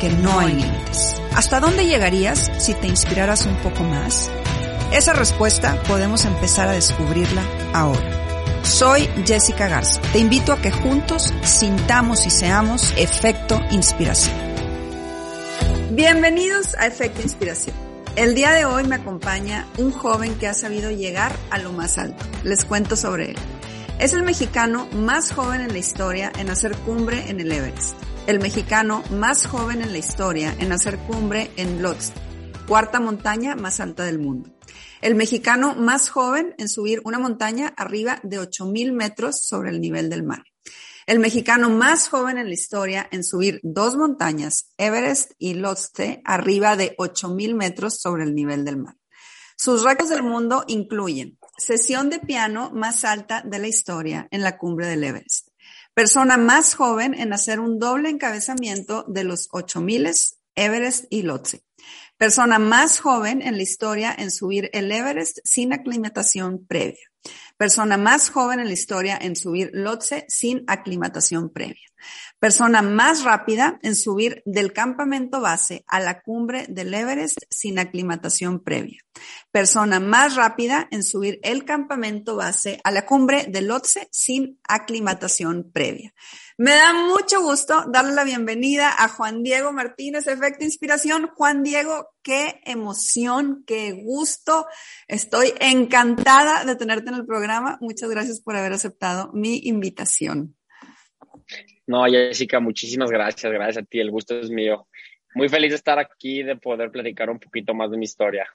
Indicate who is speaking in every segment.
Speaker 1: que no hay límites. ¿Hasta dónde llegarías si te inspiraras un poco más? Esa respuesta podemos empezar a descubrirla ahora. Soy Jessica Garza. Te invito a que juntos sintamos y seamos efecto inspiración. Bienvenidos a Efecto Inspiración. El día de hoy me acompaña un joven que ha sabido llegar a lo más alto. Les cuento sobre él. Es el mexicano más joven en la historia en hacer cumbre en el Everest el mexicano más joven en la historia en hacer cumbre en Lodz, cuarta montaña más alta del mundo. El mexicano más joven en subir una montaña arriba de 8.000 metros sobre el nivel del mar. El mexicano más joven en la historia en subir dos montañas, Everest y Lhotse, arriba de 8.000 metros sobre el nivel del mar. Sus récords del mundo incluyen sesión de piano más alta de la historia en la cumbre del Everest, persona más joven en hacer un doble encabezamiento de los 8000 Everest y Lhotse. Persona más joven en la historia en subir el Everest sin aclimatación previa. Persona más joven en la historia en subir Lhotse sin aclimatación previa. Persona más rápida en subir del campamento base a la cumbre del Everest sin aclimatación previa. Persona más rápida en subir el campamento base a la cumbre del Lhotse sin aclimatación previa. Me da mucho gusto darle la bienvenida a Juan Diego Martínez, Efecto Inspiración. Juan Diego, qué emoción, qué gusto. Estoy encantada de tenerte en el programa. Muchas gracias por haber aceptado mi invitación.
Speaker 2: No, Jessica, muchísimas gracias, gracias a ti, el gusto es mío. Muy feliz de estar aquí, de poder platicar un poquito más de mi historia.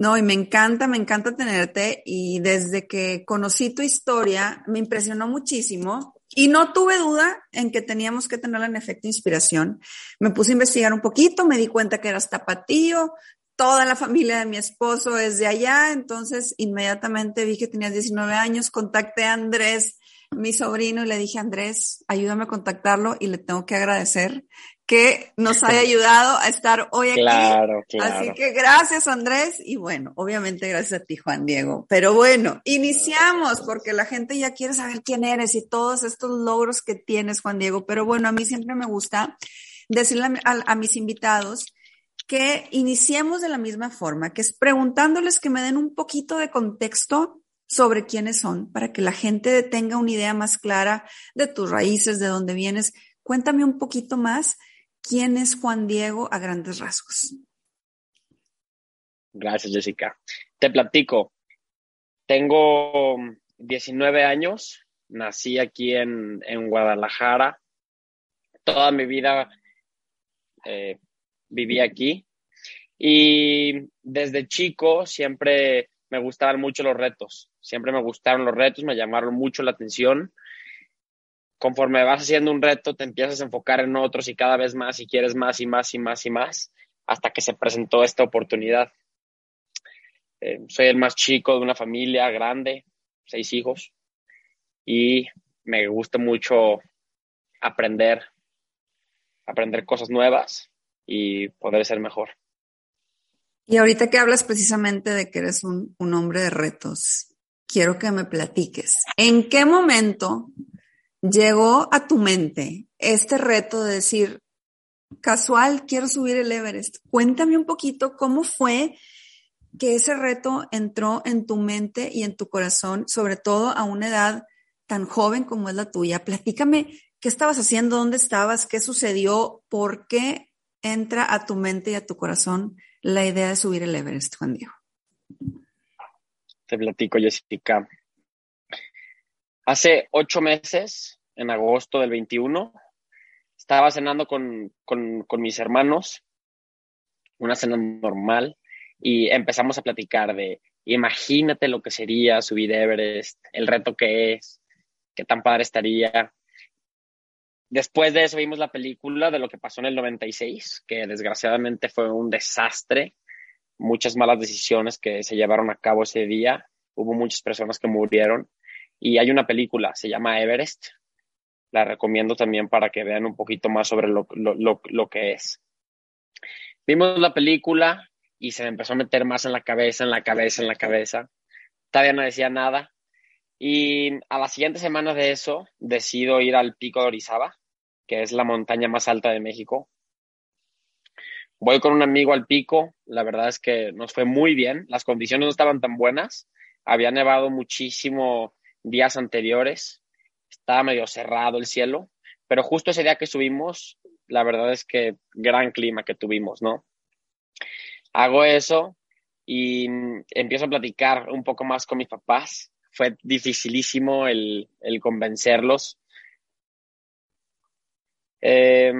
Speaker 1: No, y me encanta, me encanta tenerte y desde que conocí tu historia me impresionó muchísimo y no tuve duda en que teníamos que tenerla en efecto inspiración. Me puse a investigar un poquito, me di cuenta que eras tapatío, toda la familia de mi esposo es de allá, entonces inmediatamente vi que tenías 19 años, contacté a Andrés mi sobrino y le dije, Andrés, ayúdame a contactarlo y le tengo que agradecer que nos haya ayudado a estar hoy aquí.
Speaker 2: Claro, claro.
Speaker 1: Así que gracias, Andrés. Y bueno, obviamente gracias a ti, Juan Diego. Pero bueno, iniciamos porque la gente ya quiere saber quién eres y todos estos logros que tienes, Juan Diego. Pero bueno, a mí siempre me gusta decirle a, a mis invitados que iniciemos de la misma forma, que es preguntándoles que me den un poquito de contexto sobre quiénes son, para que la gente tenga una idea más clara de tus raíces, de dónde vienes. Cuéntame un poquito más quién es Juan Diego a grandes rasgos.
Speaker 2: Gracias, Jessica. Te platico. Tengo 19 años, nací aquí en, Guadalajara. Toda mi vida eh, viví aquí y desde chico siempre me gustaban mucho los retos. Siempre me gustaron los retos, me llamaron mucho la atención. Conforme vas haciendo un reto, te empiezas a enfocar en otros y cada vez más y quieres más y más y más y más hasta que se presentó esta oportunidad. Eh, soy el más chico de una familia grande, seis hijos, y me gusta mucho aprender, aprender cosas nuevas y poder ser mejor.
Speaker 1: Y ahorita que hablas precisamente de que eres un, hombre de retos, quiero que me platiques. ¿En qué momento llegó a tu mente este reto de decir, casual, quiero subir el Everest? Cuéntame un poquito cómo fue que ese reto entró en tu mente y en tu corazón, sobre todo a una edad tan joven como es la tuya. Platícame qué estabas haciendo, dónde estabas, qué sucedió, por qué entra a tu mente y a tu corazón la idea de subir el Everest, Juan Diego?
Speaker 2: Te platico, Jessica. Hace ocho meses, en agosto del 21, estaba cenando con, mis hermanos, una cena normal, y empezamos a platicar de, imagínate lo que sería subir Everest, el reto que es, qué tan padre estaría. Después de eso vimos la película de lo que pasó en el 96, que desgraciadamente fue un desastre, muchas malas decisiones que se llevaron a cabo ese día, hubo muchas personas que murieron y hay una película, se llama Everest, la recomiendo también para que vean un poquito más sobre lo, lo, lo que es. Vimos la película y se me empezó a meter más en la cabeza, en la cabeza, en la cabeza. Todavía no decía nada. Y a la siguiente semana de eso, decido ir al pico de Orizaba, que es la montaña más alta de México. Voy con un amigo al pico, la verdad es que nos fue muy bien, las condiciones no estaban tan buenas, había nevado muchísimo días anteriores, estaba medio cerrado el cielo, pero justo ese día que subimos, la verdad es que gran clima que tuvimos, ¿no? Hago eso y empiezo a platicar un poco más con mis papás. Fue dificilísimo el, convencerlos. Eh,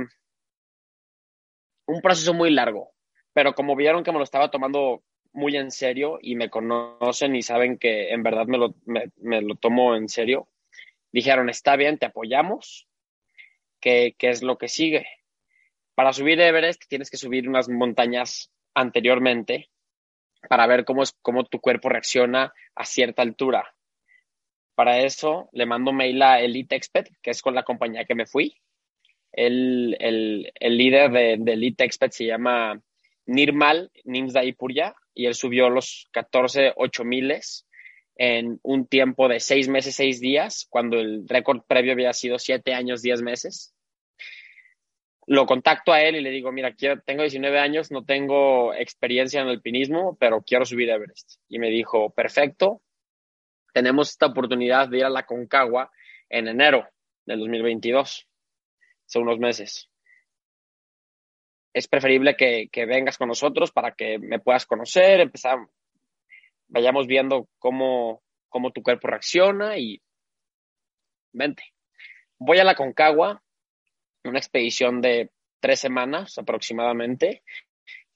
Speaker 2: un proceso muy largo, pero como vieron que me lo estaba tomando muy en serio y me conocen y saben que en verdad me lo, tomo en serio, dijeron, está bien, te apoyamos, ¿qué, es lo que sigue? Para subir Everest tienes que subir unas montañas anteriormente para ver cómo, es, cómo tu cuerpo reacciona a cierta altura. Para eso le mando mail a Elite Expert, que es con la compañía que me fui. El, líder de, Elite Expert se llama Nirmal Nimsdaipurya y él subió los 14 miles en un tiempo de seis meses, seis días, cuando el récord previo había sido siete años, diez meses. Lo contacto a él y le digo, mira, quiero, tengo 19 años, no tengo experiencia en el alpinismo, pero quiero subir Everest. Y me dijo, perfecto, tenemos esta oportunidad de ir a la Concagua en enero del 2022, hace unos meses. Es preferible que, vengas con nosotros para que me puedas conocer, empezar, vayamos viendo cómo, cómo tu cuerpo reacciona y vente. Voy a la Concagua, una expedición de tres semanas aproximadamente.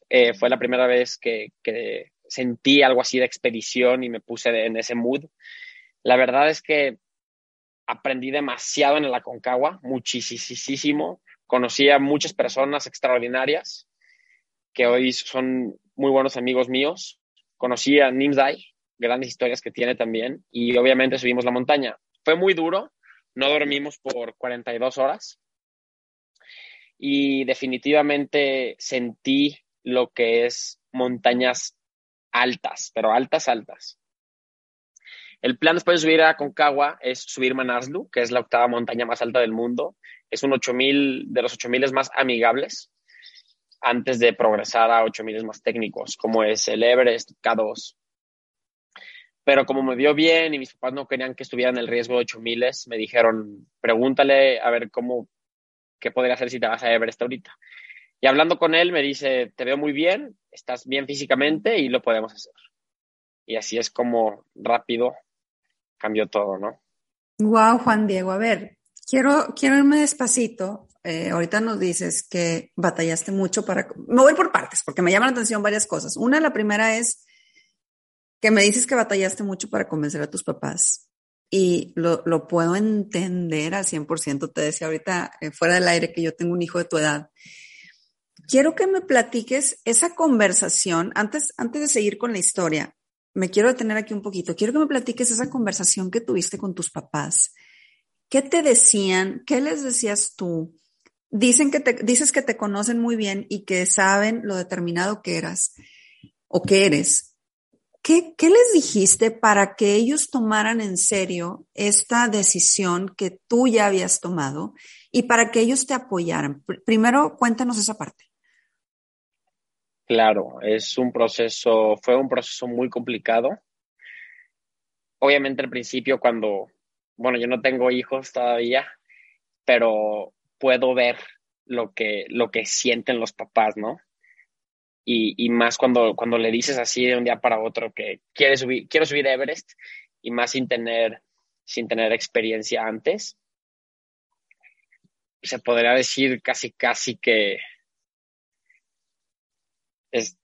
Speaker 2: Eh, fue la primera vez que, que, sentí algo así de expedición y me puse en ese mood. La verdad es que aprendí demasiado en la Concagua, muchísimo. Conocí a muchas personas extraordinarias que hoy son muy buenos amigos míos conocí a Nimsdai, grandes historias que tiene también, y obviamente subimos la montaña. Fue muy duro, no dormimos por 42 horas y definitivamente sentí lo que es montañas altas, pero altas, altas. El plan después de subir a Concagua es subir Manaslu, que es la octava montaña más alta del mundo. Es un 8000 de los 8000 más amigables antes de progresar a 8000 más técnicos, como es el Everest K2. Pero como me vio bien y mis papás no querían que estuviera en el riesgo de 8000, me dijeron, pregúntale a ver cómo, qué podría hacer si te vas a Everest ahorita. Y hablando con él, me dice, te veo muy bien, estás bien físicamente y lo podemos hacer. Y así es como rápido cambió todo, ¿no?
Speaker 1: Wow, Juan Diego, a ver, quiero, quiero irme despacito eh, ahorita nos dices que batallaste mucho para... Me voy por partes porque me llaman la atención varias cosas. Una, la primera es que me dices que batallaste mucho para convencer a tus papás y lo, lo puedo entender al 100%. Te decía ahorita eh, fuera del aire que yo tengo un hijo de tu edad. Quiero que me platiques esa conversación, antes, antes de seguir con la historia, me quiero detener aquí un poquito. Quiero que me platiques esa conversación que tuviste con tus papás. ¿Qué te decían? ¿Qué les decías tú? dicen que te, dices que te conocen muy bien y que saben lo determinado que eras o que eres. ¿Qué, ¿Qué les dijiste para que ellos tomaran en serio esta decisión que tú ya habías tomado y para que ellos te apoyaran? Primero, cuéntanos esa parte.
Speaker 2: Claro, es un proceso, fue un proceso muy complicado. Obviamente al principio cuando, bueno, yo no tengo hijos todavía, pero puedo ver lo que, lo que sienten los papás, ¿no? Y, y, más cuando, cuando le dices así de un día para otro que quiere subir, quiero subir Everest y más sin tener, sin tener experiencia antes. Se podría decir casi, casi que es,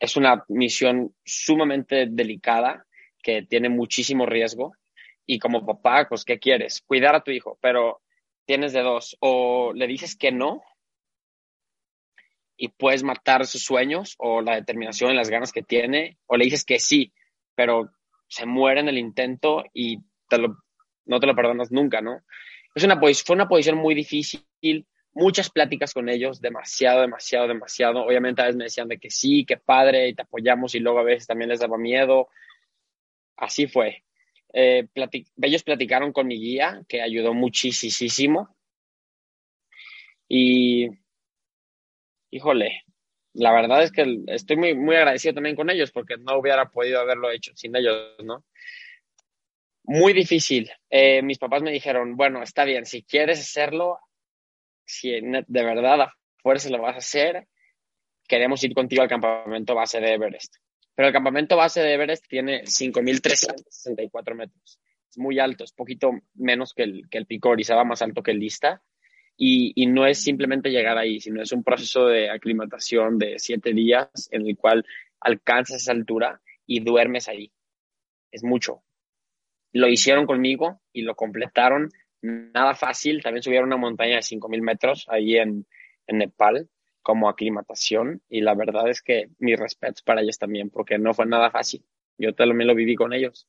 Speaker 2: es una misión sumamente delicada que tiene muchísimo riesgo y como papá, pues, ¿qué quieres? Cuidar a tu hijo, pero tienes de dos, o le dices que no y puedes matar sus sueños o la determinación y las ganas que tiene, o le dices que sí, pero se muere en el intento y no te lo perdonas nunca, ¿no? Es una, fue una posición muy difícil, muchas pláticas con ellos, demasiado, demasiado, demasiado. Obviamente a veces me decían de que sí, que padre, y te apoyamos, y luego a veces también les daba miedo. Así fue. Eh, ellos platicaron con mi guía, que ayudó muchísimo. Y, híjole, la verdad es que estoy muy, muy agradecido también con ellos, porque no hubiera podido haberlo hecho sin ellos, ¿no? Muy difícil. Eh, mis papás me dijeron, bueno, está bien, si quieres hacerlo, si de verdad a fuerza lo vas a hacer, queremos ir contigo al campamento base de Everest. Pero el campamento base de Everest tiene 5.364 metros. Es muy alto, es poquito menos que el, que el pico Orizaba, más alto que el Lista. Y, y, no es simplemente llegar ahí, sino es un proceso de aclimatación de siete días en el cual alcanzas esa altura y duermes ahí. Es mucho. Lo hicieron conmigo y lo completaron nada fácil. También subieron una montaña de 5.000 metros ahí en, en Nepal como aclimatación y la verdad es que mis respetos para ellos también porque no fue nada fácil. Yo también lo viví con ellos.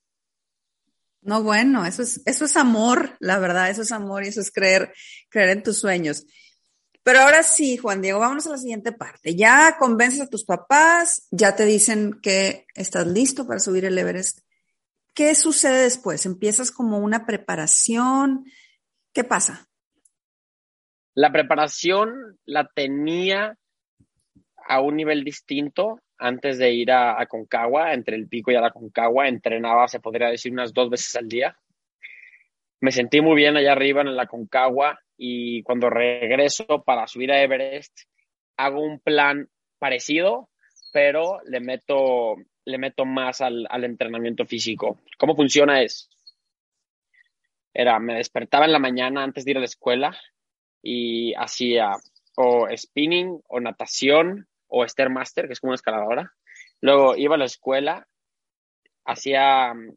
Speaker 1: No, bueno, eso es, eso es amor, la verdad, eso es amor y eso es creer, creer en tus sueños. Pero ahora sí, Juan Diego, vámonos a la siguiente parte. Ya convences a tus papás, ya te dicen que estás listo para subir el Everest. ¿Qué sucede después? ¿Empiezas como una preparación? ¿Qué pasa?
Speaker 2: La preparación la tenía a un nivel distinto antes de ir a, a, Concagua, entre el pico y a la Concagua, entrenaba, se podría decir, unas dos veces al día. Me sentí muy bien allá arriba en la Concagua y cuando regreso para subir a Everest, hago un plan parecido, pero le meto, le meto más al, al entrenamiento físico. ¿Cómo funciona es? Era, me despertaba en la mañana antes de ir a la escuela y hacía o spinning o natación o Stairmaster, que es como una escaladora. Luego iba a la escuela, hacía mm,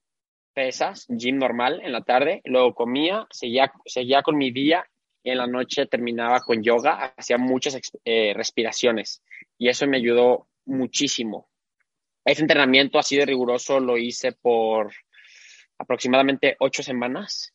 Speaker 2: pesas, gym normal en la tarde, luego comía, seguía, seguía con mi día y en la noche terminaba con yoga, hacía muchas eh, respiraciones y eso me ayudó muchísimo. Ese entrenamiento así de riguroso lo hice por aproximadamente ocho semanas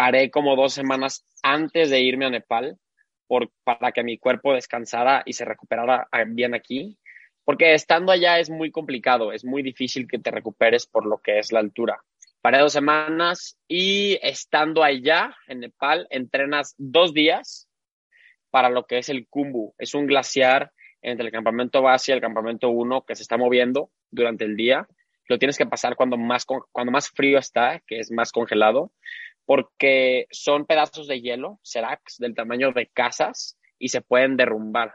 Speaker 2: paré como dos semanas antes de irme a Nepal por, para que mi cuerpo descansara y se recuperara bien aquí, porque estando allá es muy complicado, es muy difícil que te recuperes por lo que es la altura. Paré dos semanas y estando allá en Nepal, entrenas dos días para lo que es el Kumbu. Es un glaciar entre el campamento base y el campamento 1 que se está moviendo durante el día. Lo tienes que pasar cuando más, cuando más frío está, que es más congelado porque son pedazos de hielo, seracs, del tamaño de casas y se pueden derrumbar.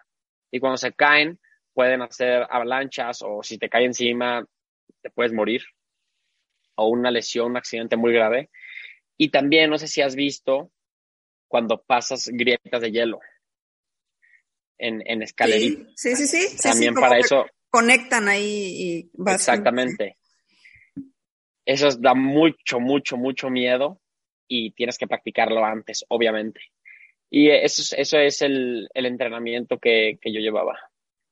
Speaker 2: Y cuando se caen, pueden hacer avalanchas o si te cae encima, te puedes morir o una lesión, un accidente muy grave. Y también, no sé si has visto cuando pasas grietas de hielo en, en.
Speaker 1: Sí, sí, sí.
Speaker 2: También para eso.
Speaker 1: Conectan ahí y
Speaker 2: Exactamente. Eso da mucho, mucho, mucho miedo y tienes que practicarlo antes, obviamente. Y eso, es, eso es el, el entrenamiento que, que, yo llevaba.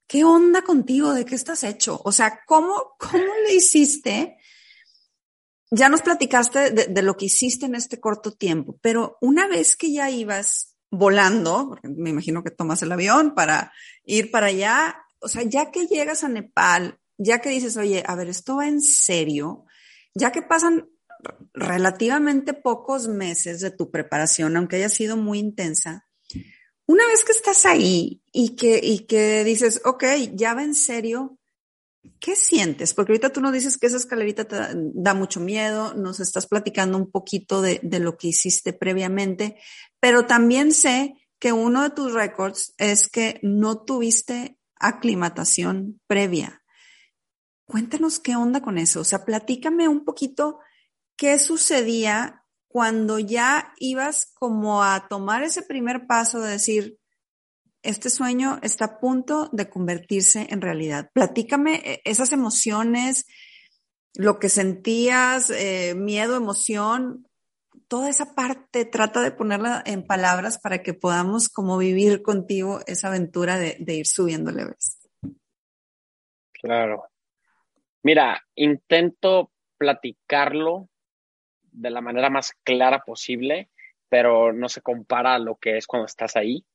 Speaker 1: ¿Qué onda contigo? ¿De qué estás hecho? O sea, ¿cómo, cómo le hiciste? Ya nos platicaste de, de, lo que hiciste en este corto tiempo, pero una vez que ya ibas volando, me imagino que tomas el avión para ir para allá, o sea, ya que llegas a Nepal, ya que dices, oye, a ver, esto va en serio, ya que pasan relativamente pocos meses de tu preparación, aunque haya sido muy intensa, una vez que estás ahí y que, y que dices, ok, ya va en serio, ¿qué sientes? Porque ahorita tú nos dices que esa escalerita te da, mucho miedo, nos estás platicando un poquito de, de lo que hiciste previamente, pero también sé que uno de tus récords es que no tuviste aclimatación previa. Cuéntanos qué onda con eso. O sea, platícame un poquito ¿qué sucedía cuando ya ibas como a tomar ese primer paso de decir, este sueño está a punto de convertirse en realidad? Platícame eh, esas emociones, lo que sentías, eh, miedo, emoción, toda esa parte trata de ponerla en palabras para que podamos como vivir contigo esa aventura de, ir subiendo leves.
Speaker 2: Claro. Mira, intento platicarlo de la manera más clara posible, pero no se compara a lo que es cuando estás ahí.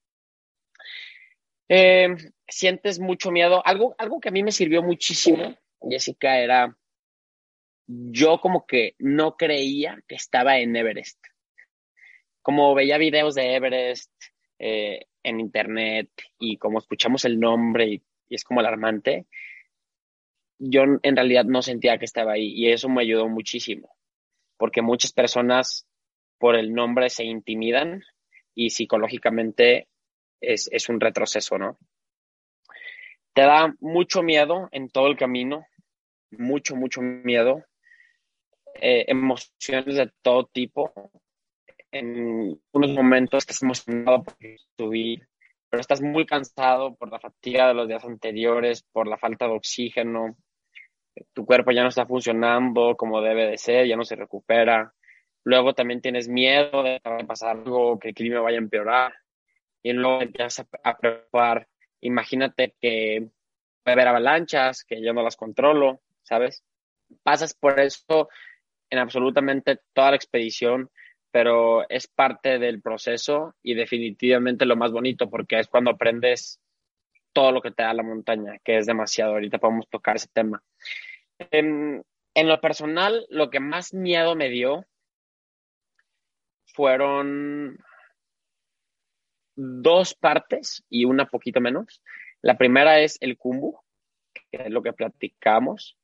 Speaker 2: Eh, sientes mucho miedo. Algo, algo que a mí me sirvió muchísimo, Jessica, era yo como que no creía que estaba en Everest. Como veía videos de Everest eh, en internet y como escuchamos el nombre y, es como alarmante, yo en realidad no sentía que estaba ahí y eso me ayudó muchísimo, porque muchas personas por el nombre se intimidan y psicológicamente es, es un retroceso, ¿no? Te da mucho miedo en todo el camino, mucho, mucho miedo, eh, emociones de todo tipo. En unos momentos estás emocionado por subir, pero estás muy cansado por la fatiga de los días anteriores, por la falta de oxígeno. Tu cuerpo ya no está funcionando como debe de ser, ya no se recupera. Luego también tienes miedo de pasar algo, que el clima vaya a empeorar. Y luego empiezas a, a preocupar. Imagínate que a haber avalanchas, que yo no las controlo, ¿sabes? Pasas por eso en absolutamente toda la expedición, pero es parte del proceso y definitivamente lo más bonito porque es cuando aprendes todo lo que te da la montaña, que es demasiado. Ahorita podemos tocar ese tema. En, en lo personal, lo que más miedo me dio fueron dos partes y una poquito menos. La primera es el kumbu, que es lo que platicamos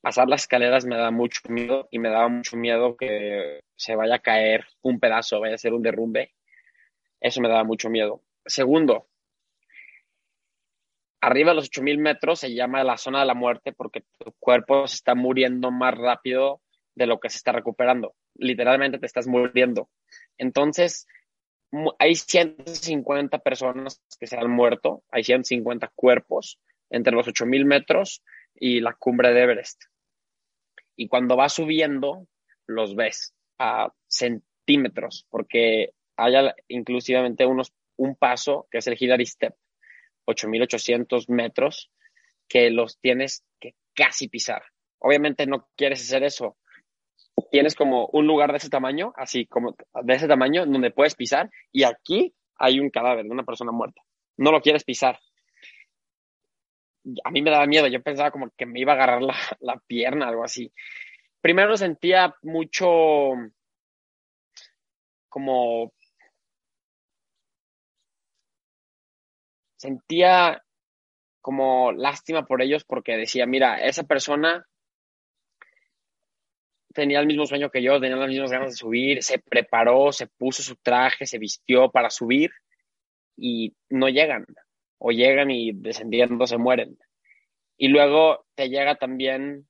Speaker 2: pasar las escaleras me da mucho miedo y me daba mucho miedo que se vaya a caer un pedazo, vaya a ser un derrumbe. Eso me daba mucho miedo. Segundo, arriba de los 8000 metros se llama la zona de la muerte porque tu cuerpo se está muriendo más rápido de lo que se está recuperando. Literalmente te estás muriendo. Entonces, hay 150 personas que se han muerto, hay 150 cuerpos entre los 8000 metros y la cumbre de Everest. Y cuando vas subiendo, los ves a centímetros, porque hay inclusivamente unos, un paso que es el Hillary Step, 8.800 metros, que los tienes que casi pisar. Obviamente no quieres hacer eso. Tienes como un lugar de ese tamaño, así como de ese tamaño, donde puedes pisar, y aquí hay un cadáver de una persona muerta. No lo quieres pisar a mí me daba miedo, yo pensaba como que me iba a agarrar la, la pierna, algo así. Primero sentía mucho como sentía como lástima por ellos porque decía, mira, esa persona tenía el mismo sueño que yo, tenía las mismas ganas de subir, se preparó, se puso su traje, se vistió para subir y no llegan o llegan y descendiendo se mueren. Y luego te llega también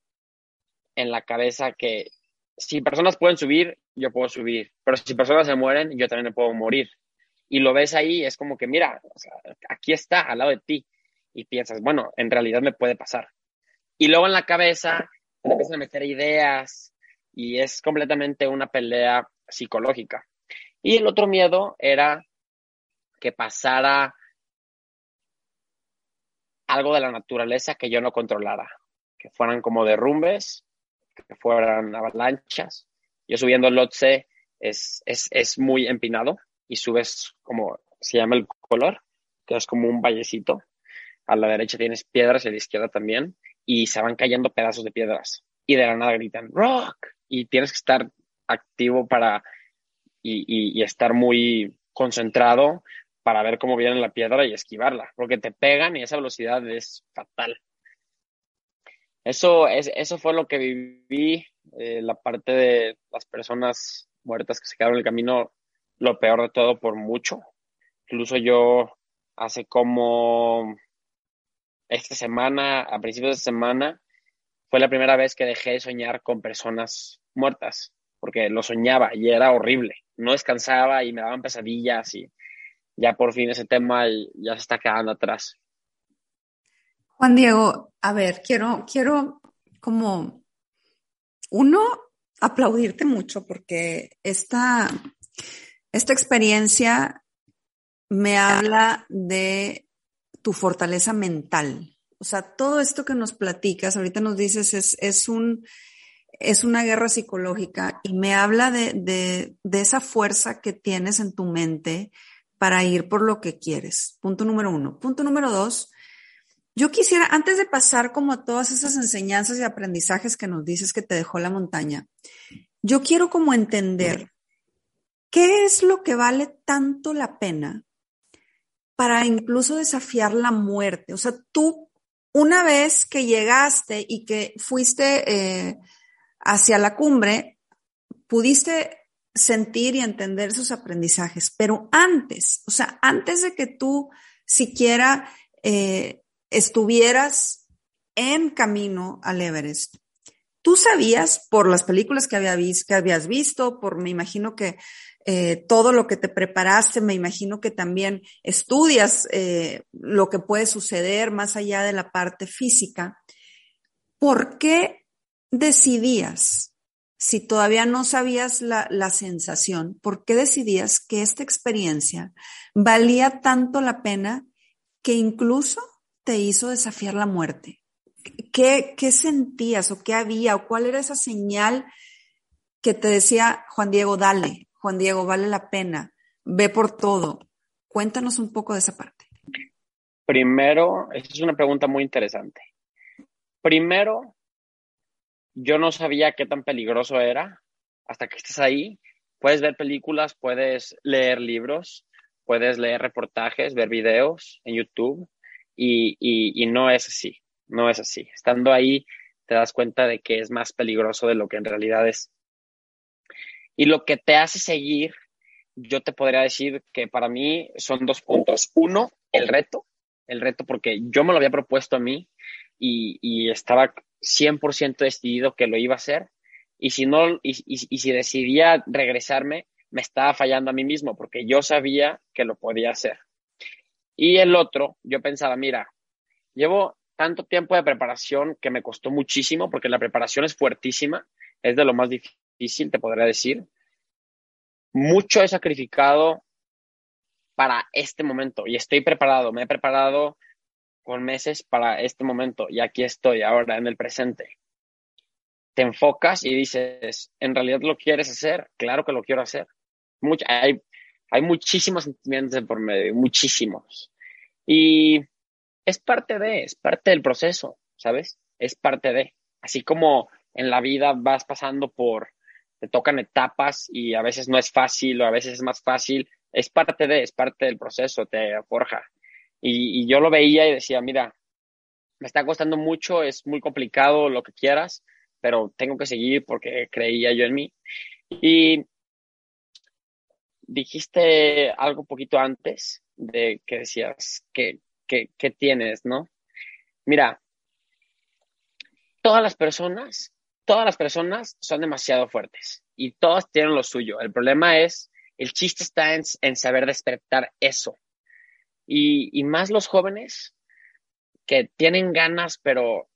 Speaker 2: en la cabeza que si personas pueden subir, yo puedo subir, pero si personas se mueren, yo también me puedo morir. Y lo ves ahí, es como que, mira, aquí está, al lado de ti. Y piensas, bueno, en realidad me puede pasar. Y luego en la cabeza te empiezan a meter ideas y es completamente una pelea psicológica. Y el otro miedo era que pasara algo de la naturaleza que yo no controlara, que fueran como derrumbes, que fueran avalanchas. Yo subiendo el Lotse es, es, es muy empinado y subes como se llama el color, que es como un vallecito. A la derecha tienes piedras y a la izquierda también, y se van cayendo pedazos de piedras. Y de la nada gritan, rock, y tienes que estar activo para y, estar muy concentrado para ver cómo viene la piedra y esquivarla, porque te pegan y esa velocidad es fatal. Eso, es, eso fue lo que viví, eh, la parte de las personas muertas que se quedaron en el camino, lo peor de todo por mucho. Incluso yo hace como esta semana, a principios de semana, fue la primera vez que dejé de soñar con personas muertas, porque lo soñaba y era horrible. No descansaba y me daban pesadillas y ya por fin ese tema ya se está quedando atrás.
Speaker 1: Juan Diego, a ver, quiero, quiero como uno aplaudirte mucho porque esta, esta experiencia me habla de tu fortaleza mental. O sea, todo esto que nos platicas, ahorita nos dices, es, es un, es una guerra psicológica y me habla de, de, de, esa fuerza que tienes en tu mente para ir por lo que quieres. Punto número uno. Punto número dos. Yo quisiera, antes de pasar como a todas esas enseñanzas y aprendizajes que nos dices que te dejó la montaña, yo quiero como entender qué es lo que vale tanto la pena para incluso desafiar la muerte. O sea, tú, una vez que llegaste y que fuiste eh, hacia la cumbre, pudiste sentir y entender esos aprendizajes, pero antes, o sea, antes de que tú siquiera eh, estuvieras en camino al Everest, tú sabías por las películas que, había que habías visto, por me imagino que eh, todo lo que te preparaste, me imagino que también estudias eh, lo que puede suceder más allá de la parte física. ¿Por qué decidías, si todavía no sabías la sensación, por qué decidías que esta experiencia valía tanto la pena que incluso te hizo desafiar la muerte? ¿Qué, ¿Qué sentías o qué había o cuál era esa señal que te decía Juan Diego, dale, Juan Diego, vale la pena, ve por todo? Cuéntanos un poco de esa parte.
Speaker 2: Primero, esa es una pregunta muy interesante. Primero, yo no sabía qué tan peligroso era hasta que estés ahí. Puedes ver películas, puedes leer libros, puedes leer reportajes, ver videos en YouTube y no es así, no es así. Estando ahí te das cuenta de que es más peligroso de lo que en realidad es. Y lo que te hace seguir, yo te podría decir que para mí son dos puntos. Uno, el reto, el reto porque yo me lo había propuesto a mí y, y estaba 100% decidido que lo iba a hacer. Y si no, y, y, si decidía regresarme, me estaba fallando a mí mismo porque yo sabía que lo podía hacer. Y el otro, yo pensaba, mira, llevo tanto tiempo de preparación que me costó muchísimo porque la preparación es fuertísima, es de lo más difícil, te podría decir. Mucho he sacrificado para este momento y estoy preparado, me he preparado con meses para este momento y aquí estoy ahora en el presente. Te enfocas y dices, ¿en realidad lo quieres hacer? Claro que lo quiero hacer. hay, hay muchísimos sentimientos por medio, muchísimos. Y es parte de, es parte del proceso, ¿sabes? Es parte de. Así como en la vida vas pasando por, te tocan etapas y a veces no es fácil o a veces es más fácil, es parte de, es parte del proceso, te forja. Y, yo lo veía y decía, mira, me está costando mucho, es muy complicado lo que quieras, pero tengo que seguir porque creía yo en mí. Y dijiste algo poquito antes de que decías que, que, que tienes, ¿no? Mira, todas las personas, todas las personas son demasiado fuertes y todas tienen lo suyo. El problema es, el chiste está en, en saber despertar eso y, más los jóvenes que tienen ganas, pero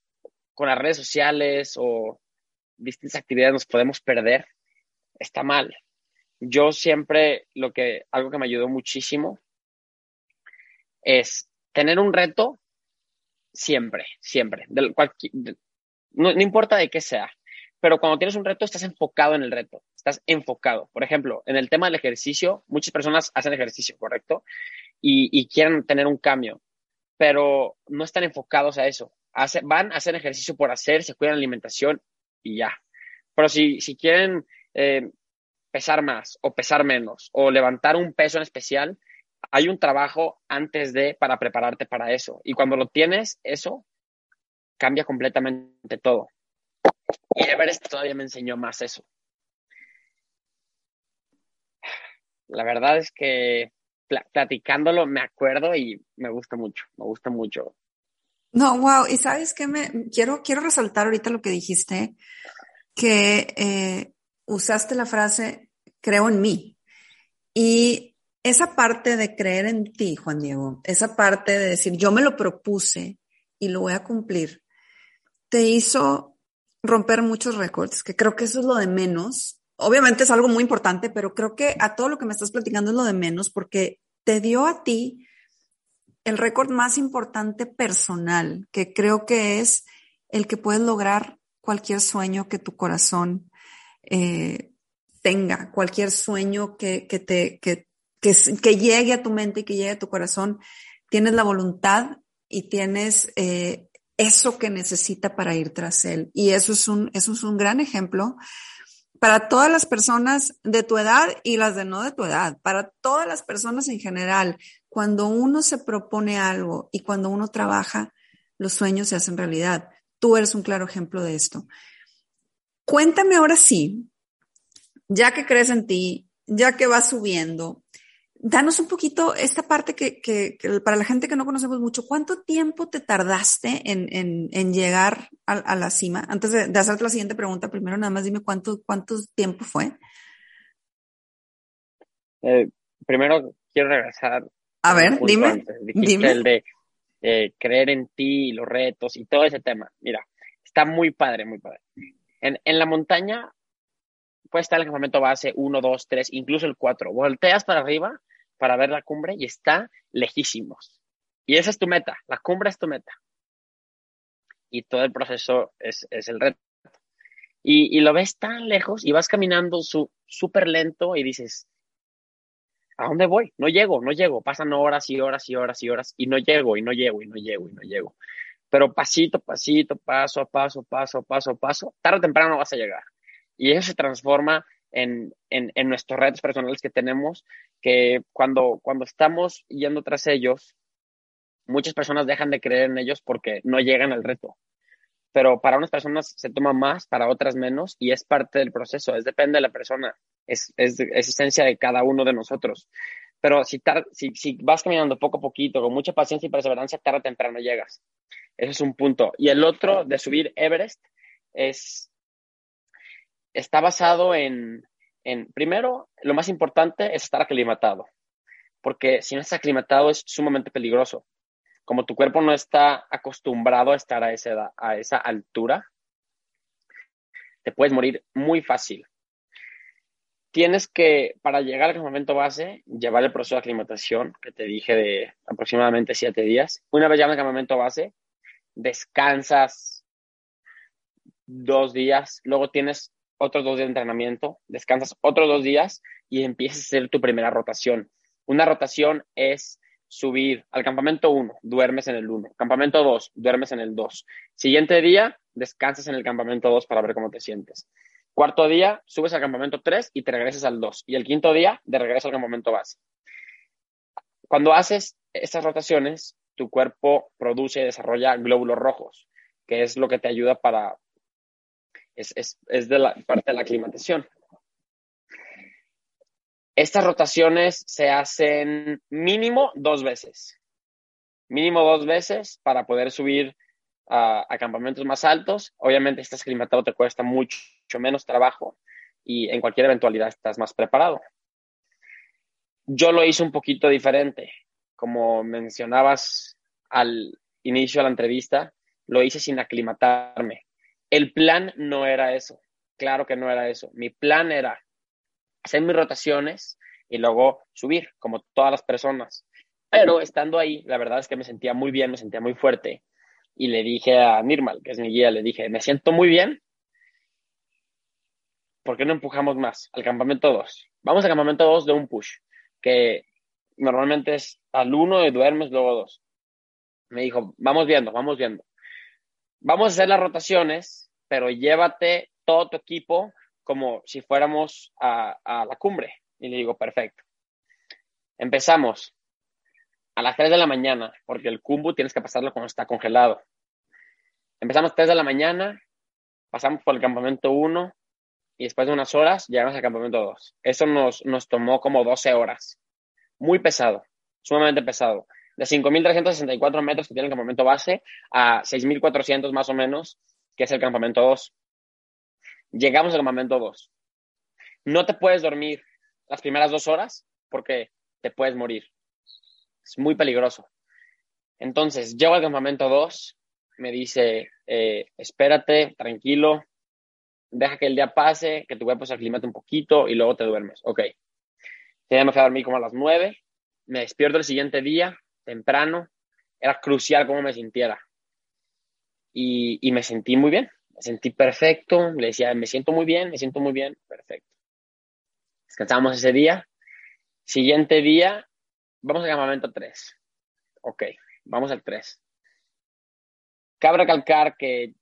Speaker 2: con las redes sociales o distintas actividades nos podemos perder, está mal. Yo siempre, lo que, algo que me ayudó muchísimo es tener un reto siempre, siempre. no, importa de qué sea, pero cuando tienes un reto estás enfocado en el reto, estás enfocado. Por ejemplo, en el tema del ejercicio, muchas personas hacen ejercicio, ¿correcto? y, quieren tener un cambio, pero no están enfocados a eso. van a hacer ejercicio por hacer, se cuidan la alimentación y ya. Pero si, si quieren eh, pesar más o pesar menos o levantar un peso en especial, hay un trabajo antes de para prepararte para eso. Y cuando lo tienes, eso cambia completamente todo. Y Everest todavía me enseñó más eso. La verdad es que platicándolo me acuerdo y me gusta mucho, me gusta mucho.
Speaker 1: No, wow, y sabes qué me quiero, quiero resaltar ahorita lo que dijiste, que eh, usaste la frase creo en mí. Y esa parte de creer en ti, Juan Diego, esa parte de decir yo me lo propuse y lo voy a cumplir, te hizo romper muchos récords, que creo que eso es lo de menos. Obviamente es algo muy importante, pero creo que a todo lo que me estás platicando es lo de menos porque te dio a ti el récord más importante personal, que creo que es el que puedes lograr cualquier sueño que tu corazón eh, tenga, cualquier sueño que, que te, que, que, llegue a tu mente y que llegue a tu corazón, tienes la voluntad y tienes eh, eso que necesita para ir tras él. Y eso es un, eso es un gran ejemplo para todas las personas de tu edad y las de no de tu edad, para todas las personas en general. Cuando uno se propone algo y cuando uno trabaja, los sueños se hacen realidad. Tú eres un claro ejemplo de esto. Cuéntame ahora sí, ya que crees en ti, ya que vas subiendo, danos un poquito esta parte que, que, para la gente que no conocemos mucho, ¿cuánto tiempo te tardaste en, en, en llegar a, a, la cima? Antes de, de, hacerte la siguiente pregunta, primero nada más dime cuánto, cuánto tiempo fue.
Speaker 2: Eh, primero quiero regresar.
Speaker 1: A ver, dime. dime.
Speaker 2: El de eh, creer en ti, los retos y todo ese tema. Mira, está muy padre, muy padre. En, en la montaña puede estar el campamento base 1, 2, 3, incluso el 4. Volteas para arriba para ver la cumbre y está lejísimos. Y esa es tu meta, la cumbre es tu meta. Y todo el proceso es, es el reto. Y, y, lo ves tan lejos y vas caminando súper lento y dices, ¿a dónde voy? No llego, no llego. Pasan horas y horas y horas y horas y no llego y no llego y no llego y no llego. Pero pasito, pasito, paso a paso, paso a paso, paso, tarde o temprano vas a llegar. Y eso se transforma en, en, en, nuestros retos personales que tenemos, que cuando, cuando estamos yendo tras ellos, muchas personas dejan de creer en ellos porque no llegan al reto. Pero para unas personas se toma más, para otras menos, y es parte del proceso, es depende de la persona, es, es, es esencia de cada uno de nosotros. Pero si, tar, si, si vas caminando poco a poquito, con mucha paciencia y perseverancia, tarde o temprano llegas. Ese es un punto. Y el otro de subir Everest es está basado en, en, primero, lo más importante es estar aclimatado, porque si no estás aclimatado es sumamente peligroso. Como tu cuerpo no está acostumbrado a estar a esa, a esa altura, te puedes morir muy fácil. Tienes que, para llegar al campamento base, llevar el proceso de aclimatación que te dije de aproximadamente siete días. Una vez en el campamento base, descansas dos días, luego tienes otros dos días de entrenamiento, descansas otros dos días y empiezas a hacer tu primera rotación. Una rotación es subir al campamento 1, duermes en el 1. Campamento 2, duermes en el 2. Siguiente día, descansas en el campamento 2 para ver cómo te sientes. Cuarto día, subes al campamento 3 y te regresas al 2. Y el quinto día, de regreso al campamento base. Cuando haces estas rotaciones, tu cuerpo produce y desarrolla glóbulos rojos, que es lo que te ayuda para es, es, es de la parte de la aclimatación. Estas rotaciones se hacen mínimo dos veces. Mínimo dos veces para poder subir a, a campamentos más altos. Obviamente, estás aclimatado te cuesta mucho, mucho menos trabajo y en cualquier eventualidad estás más preparado. Yo lo hice un poquito diferente. Como mencionabas al inicio de la entrevista, lo hice sin aclimatarme. El plan no era eso. Claro que no era eso. Mi plan era hacer mis rotaciones y luego subir, como todas las personas. Pero estando ahí, la verdad es que me sentía muy bien, me sentía muy fuerte. Y le dije a Nirmal, que es mi guía, le dije, me siento muy bien. ¿Por qué no empujamos más al campamento 2? Vamos al campamento 2 de un push, que normalmente es al 1 y duermes, luego 2. Me dijo, vamos viendo, vamos viendo vamos a hacer las rotaciones, pero llévate todo tu equipo como si fuéramos a, la cumbre. Y le digo, perfecto. Empezamos a las 3 de la mañana, porque el kumbu tienes que pasarlo cuando está congelado. Empezamos a 3 de la mañana, pasamos por el campamento 1 y después de unas horas llegamos al campamento 2. Eso nos, nos tomó como 12 horas. Muy pesado, sumamente pesado de 5.364 metros que tiene el campamento base a 6.400 más o menos, que es el campamento 2. Llegamos al campamento 2. No te puedes dormir las primeras dos horas porque te puedes morir. Es muy peligroso. Entonces, llego al campamento 2, me dice, eh, espérate, tranquilo, deja que el día pase, que tu cuerpo se aclimate un poquito y luego te duermes. Ok. Ya me a dormir como a las 9, me despierto el siguiente día, temprano, era crucial cómo me sintiera. Y, me sentí muy bien, me sentí perfecto, le decía, me siento muy bien, me siento muy bien, perfecto. Descansamos ese día. Siguiente día, vamos al campamento 3. Ok, vamos al 3. Cabe recalcar que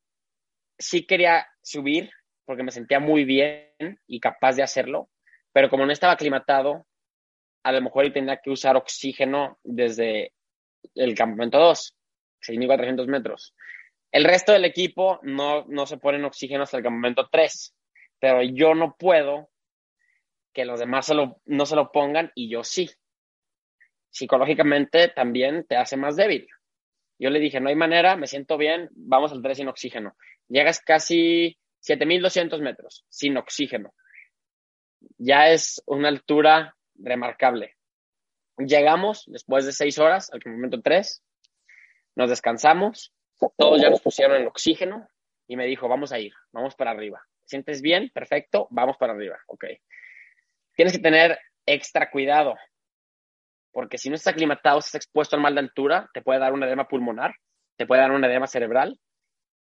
Speaker 2: sí quería subir porque me sentía muy bien y capaz de hacerlo, pero como no estaba aclimatado, a lo mejor tenía que usar oxígeno desde el campamento 2, 6.400 metros. El resto del equipo no, no se pone en oxígeno hasta el campamento 3, pero yo no puedo que los demás no se lo pongan y yo sí. Psicológicamente también te hace más débil. Yo le dije, no hay manera, me siento bien, vamos al 3 sin oxígeno. Llegas casi 7.200 metros sin oxígeno. Ya es una altura remarcable. Llegamos después de seis horas al campamento 3, nos descansamos, todos ya nos pusieron el oxígeno y me dijo, vamos a ir, vamos para arriba. ¿Sientes bien? Perfecto, vamos para arriba. Ok. Tienes que tener extra cuidado, porque si no estás aclimatado, estás expuesto al mal de altura, te puede dar un edema pulmonar, te puede dar un edema cerebral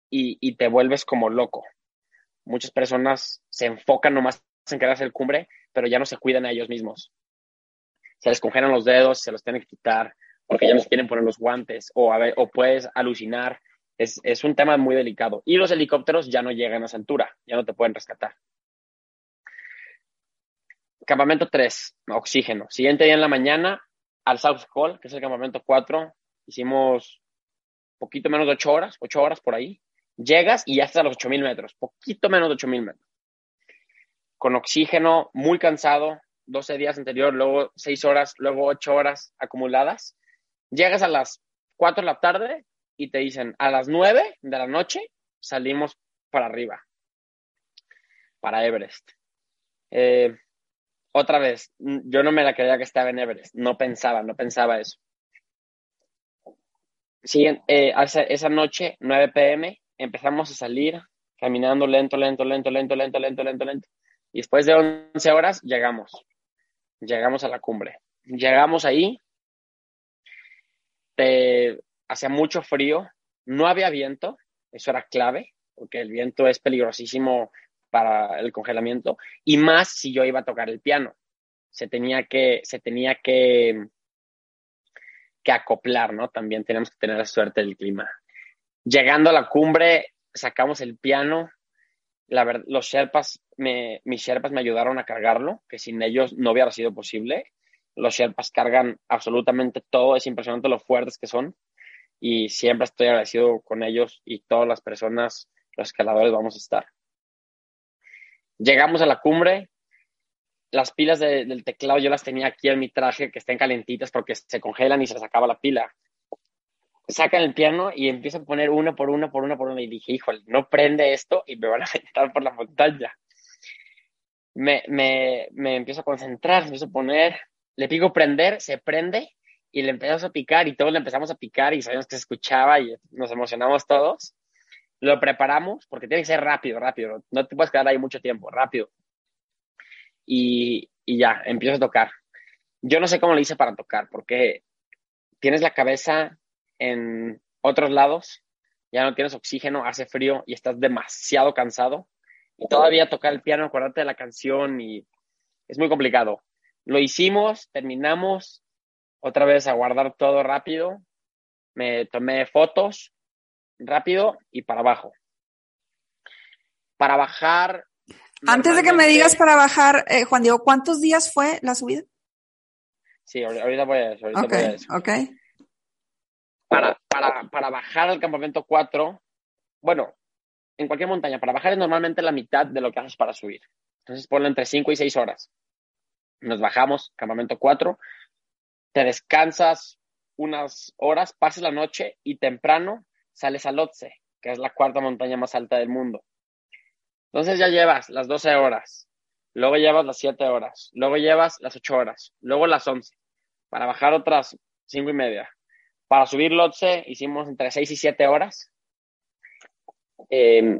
Speaker 2: y, te vuelves como loco. Muchas personas se enfocan nomás en querer hacer cumbre, pero ya no se cuidan a ellos mismos se les congelan los dedos, se los tienen que quitar, porque ya no se quieren poner los guantes, o, a ver, o puedes alucinar. Es, es un tema muy delicado. Y los helicópteros ya no llegan a esa altura, ya no te pueden rescatar. Campamento 3, oxígeno. Siguiente día en la mañana, al South Call, que es el campamento 4, hicimos poquito menos de 8 horas, 8 horas por ahí. Llegas y ya estás a los 8000 metros, poquito menos de 8000 metros. Con oxígeno, muy cansado, 12 días anterior, luego 6 horas, luego 8 horas acumuladas. Llegas a las 4 de la tarde y te dicen, a las 9 de la noche salimos para arriba, para Everest. Eh, otra vez, yo no me la creía que estaba en Everest, no pensaba, no pensaba eso. Sí, eh, esa noche, 9 pm, empezamos a salir caminando lento, lento, lento, lento, lento, lento, lento, lento. Y después de 11 horas llegamos llegamos a la cumbre. Llegamos ahí, hacía mucho frío, no había viento, eso era clave, porque el viento es peligrosísimo para el congelamiento, y más si yo iba a tocar el piano. Se tenía que, se tenía que, que acoplar, ¿no? También tenemos que tener la suerte del clima. Llegando a la cumbre, sacamos el piano, la los Sherpas, me, mis Sherpas me ayudaron a cargarlo, que sin ellos no hubiera sido posible. Los Sherpas cargan absolutamente todo, es impresionante lo fuertes que son y siempre estoy agradecido con ellos y todas las personas, los escaladores vamos a estar. Llegamos a la cumbre, las pilas del teclado yo las tenía aquí en mi traje que estén calentitas porque se congelan y se les acaba la pila sacan el piano y empiezan a poner uno por uno, por uno, por uno. Y dije, híjole, no prende esto y me van a aventar por la montaña. Me, me, me empiezo a concentrar, empiezo a poner, le pico prender, se prende y le empezamos a picar y todos le empezamos a picar y sabíamos que se escuchaba y nos emocionamos todos. Lo preparamos porque tiene que ser rápido, rápido. No te puedes quedar ahí mucho tiempo, rápido. Y, y ya, empiezo a tocar. Yo no sé cómo le hice para tocar porque tienes la cabeza en otros lados, ya no tienes oxígeno, hace frío y estás demasiado cansado. Y todavía tocar el piano, acordarte de la canción y es muy complicado. Lo hicimos, terminamos, otra vez a guardar todo rápido. Me tomé fotos rápido y para abajo. Para bajar.
Speaker 1: Antes de que me digas para bajar, eh, Juan Diego, ¿cuántos días fue la subida?
Speaker 2: Sí, ahorita voy a eso. Ahorita voy a eso.
Speaker 1: Ok
Speaker 2: para, para, para bajar al campamento 4, bueno, en cualquier montaña, para bajar es normalmente la mitad de lo que haces para subir. Entonces ponlo entre 5 y 6 horas. Nos bajamos, campamento 4, te descansas unas horas, pasas la noche y temprano sales a Lhotse, que es la cuarta montaña más alta del mundo. Entonces ya llevas las 12 horas, luego llevas las 7 horas, luego llevas las 8 horas, luego las 11, para bajar otras 5 y media, para subir Lotse hicimos entre 6 y 7 horas. Eh,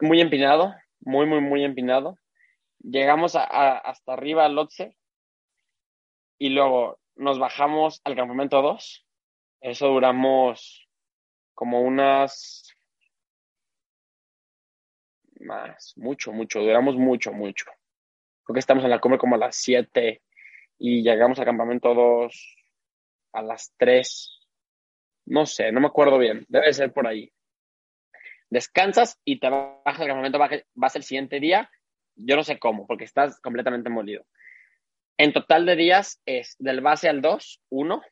Speaker 2: muy empinado, muy, muy, muy empinado. Llegamos hasta arriba al Lotse y luego nos bajamos al campamento 2. Eso duramos como unas más, mucho, mucho, duramos mucho, mucho. Creo que estamos en la cumbre como a las 7 y llegamos al campamento 2 a las 3. No sé, no me acuerdo bien, debe ser por ahí. Descansas y te bajas al campamento, vas el siguiente día, yo no sé cómo, porque estás completamente molido. En total de días es del base al 2, 1.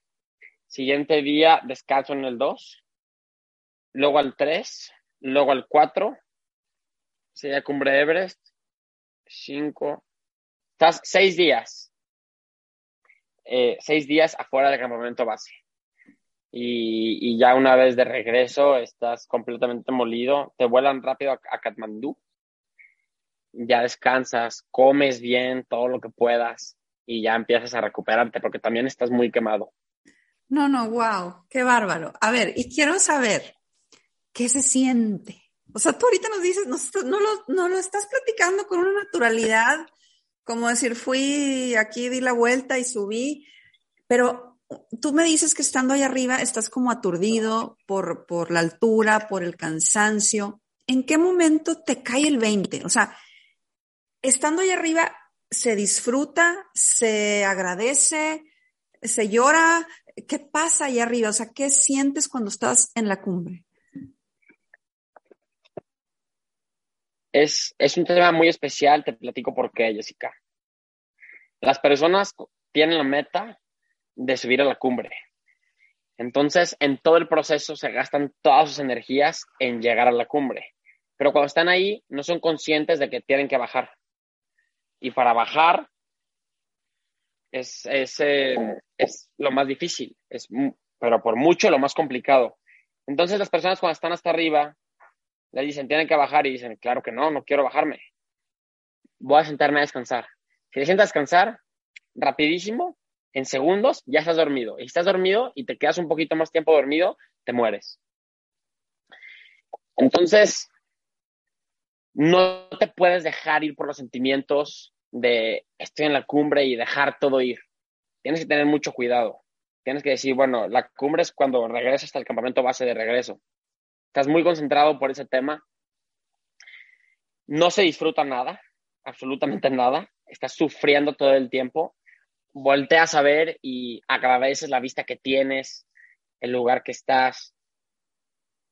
Speaker 2: Siguiente día descanso en el 2. Luego al 3. Luego al 4 sería Cumbre Everest, cinco, estás seis días, eh, seis días afuera del campamento base. Y, ya una vez de regreso estás completamente molido, te vuelan rápido a, Katmandú, ya descansas, comes bien todo lo que puedas y ya empiezas a recuperarte porque también estás muy quemado.
Speaker 1: No, no, wow, qué bárbaro. A ver, y quiero saber, ¿qué se siente? O sea, tú ahorita nos dices, no, lo, no lo estás platicando con una naturalidad, como decir, fui aquí, di la vuelta y subí, pero tú me dices que estando ahí arriba estás como aturdido por, por la altura, por el cansancio. ¿En qué momento te cae el 20? O sea, estando ahí arriba, ¿se disfruta? ¿Se agradece? ¿Se llora? ¿Qué pasa ahí arriba? O sea, ¿qué sientes cuando estás en la cumbre?
Speaker 2: Es, un tema muy especial, te platico por qué, Jessica. Las personas tienen la meta de subir a la cumbre. Entonces, en todo el proceso se gastan todas sus energías en llegar a la cumbre. Pero cuando están ahí, no son conscientes de que tienen que bajar. Y para bajar es, es, eh, es lo más difícil, es, pero por mucho lo más complicado. Entonces, las personas cuando están hasta arriba le dicen, tienen que bajar y dicen, claro que no, no quiero bajarme. Voy a sentarme a descansar. Si te sientas a descansar, rapidísimo, en segundos, ya estás dormido. Y si estás dormido y te quedas un poquito más tiempo dormido, te mueres. Entonces, no te puedes dejar ir por los sentimientos de estoy en la cumbre y dejar todo ir. Tienes que tener mucho cuidado. Tienes que decir, bueno, la cumbre es cuando regresas hasta el campamento base de regreso estás muy concentrado por ese tema, no se disfruta nada, absolutamente nada, estás sufriendo todo el tiempo, volteas a ver y agradeces la vista que tienes, el lugar que estás,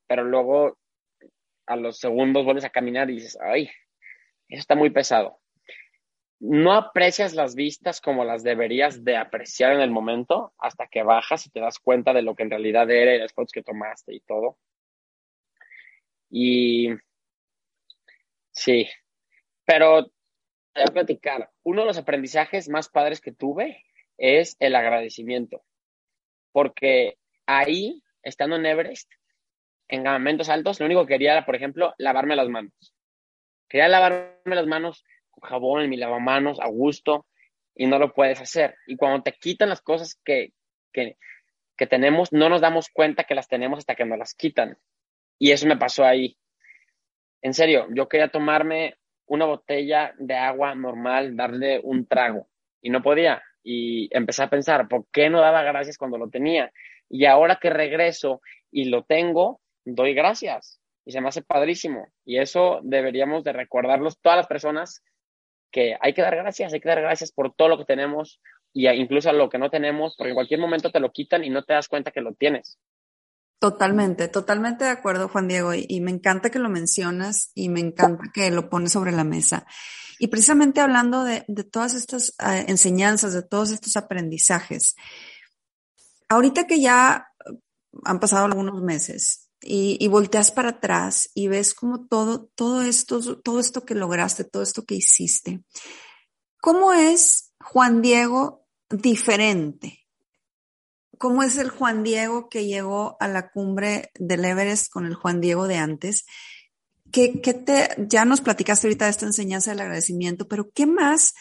Speaker 2: pero luego a los segundos vuelves a caminar y dices, ay, eso está muy pesado. No aprecias las vistas como las deberías de apreciar en el momento hasta que bajas y te das cuenta de lo que en realidad era y las fotos que tomaste y todo. Y sí, pero voy a platicar. Uno de los aprendizajes más padres que tuve es el agradecimiento, porque ahí, estando en Everest, en campamentos altos, lo único que quería era, por ejemplo, lavarme las manos. Quería lavarme las manos con jabón en mi lavamanos a gusto y no lo puedes hacer. Y cuando te quitan las cosas que, que, que tenemos, no nos damos cuenta que las tenemos hasta que nos las quitan. Y eso me pasó ahí. En serio, yo quería tomarme una botella de agua normal, darle un trago y no podía. Y empecé a pensar, ¿por qué no daba gracias cuando lo tenía? Y ahora que regreso y lo tengo, doy gracias. Y se me hace padrísimo. Y eso deberíamos de recordarlos todas las personas que hay que dar gracias, hay que dar gracias por todo lo que tenemos y incluso a lo que no tenemos, porque en cualquier momento te lo quitan y no te das cuenta que lo tienes.
Speaker 1: Totalmente, totalmente de acuerdo, Juan Diego, y, me encanta que lo mencionas y me encanta que lo pones sobre la mesa. Y precisamente hablando de, todas estas eh, enseñanzas, de todos estos aprendizajes, ahorita que ya han pasado algunos meses y, y, volteas para atrás y ves como todo, todo esto, todo esto que lograste, todo esto que hiciste, ¿cómo es Juan Diego diferente? ¿Cómo es el Juan Diego que llegó a la cumbre del Everest con el Juan Diego de antes? ¿Qué, te, ya nos platicaste ahorita de esta enseñanza del agradecimiento, pero qué más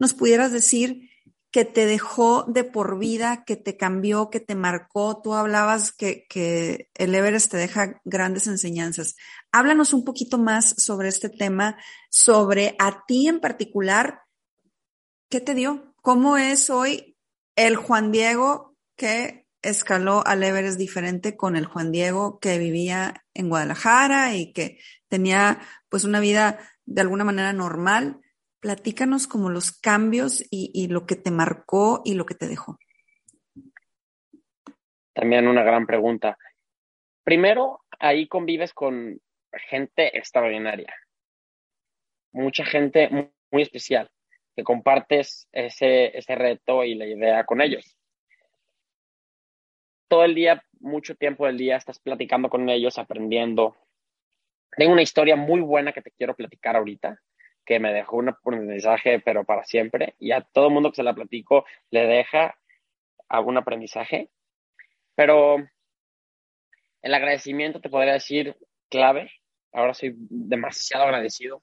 Speaker 1: nos pudieras decir que te dejó de por vida, que te cambió, que te marcó. Tú hablabas que, que el Everest te deja grandes enseñanzas. Háblanos un poquito más sobre este tema, sobre a ti en particular, ¿qué te dio? ¿Cómo es hoy el Juan Diego que escaló al Everest diferente con el Juan Diego que vivía en Guadalajara y que tenía pues una vida de alguna manera normal? Platícanos como los cambios y, lo que te marcó y lo que te dejó.
Speaker 2: También una gran pregunta. Primero, ahí convives con gente extraordinaria, mucha gente muy, especial, que compartes ese, ese reto y la idea con ellos. Todo el día, mucho tiempo del día, estás platicando con ellos, aprendiendo. Tengo una historia muy buena que te quiero platicar ahorita que me dejó un aprendizaje, pero para siempre, y a todo mundo que se la platico le deja algún aprendizaje. Pero el agradecimiento te podría decir clave. Ahora soy demasiado agradecido.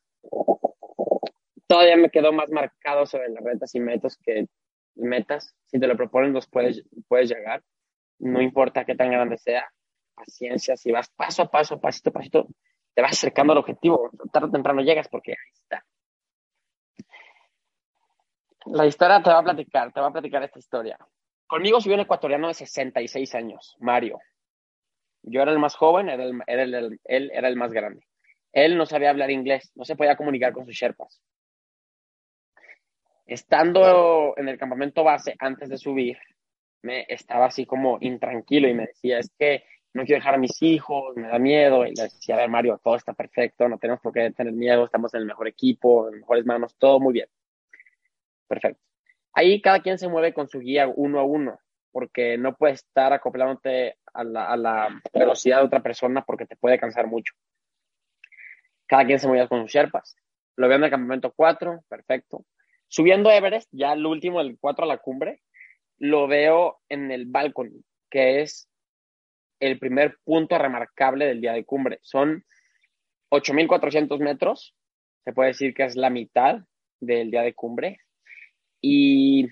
Speaker 2: Todavía me quedó más marcado sobre las retas y metas que metas. Si te lo proponen, los puedes, puedes llegar. No importa qué tan grande sea. Paciencia, si vas paso a paso, pasito a pasito, te vas acercando al objetivo. Tarde o temprano llegas porque ahí está. La historia te va a platicar, te va a platicar esta historia. Conmigo subió un ecuatoriano de 66 años, Mario. Yo era el más joven, él era el más grande. Él no sabía hablar inglés, no se podía comunicar con sus sherpas. Estando en el campamento base antes de subir, me estaba así como intranquilo y me decía, es que no quiero dejar a mis hijos, me da miedo. Y le decía, a ver, Mario, todo está perfecto, no tenemos por qué tener miedo, estamos en el mejor equipo, en mejores manos, todo muy bien. Perfecto. Ahí cada quien se mueve con su guía uno a uno, porque no puedes estar acoplándote a la, velocidad de otra persona porque te puede cansar mucho. Cada quien se mueve con sus sherpas. Lo veo en el campamento 4, perfecto. Subiendo Everest, ya el último, el 4 a la cumbre, lo veo en el balcón, que es el primer punto remarcable del día de cumbre. Son 8.400 metros, se puede decir que es la mitad del día de cumbre. Y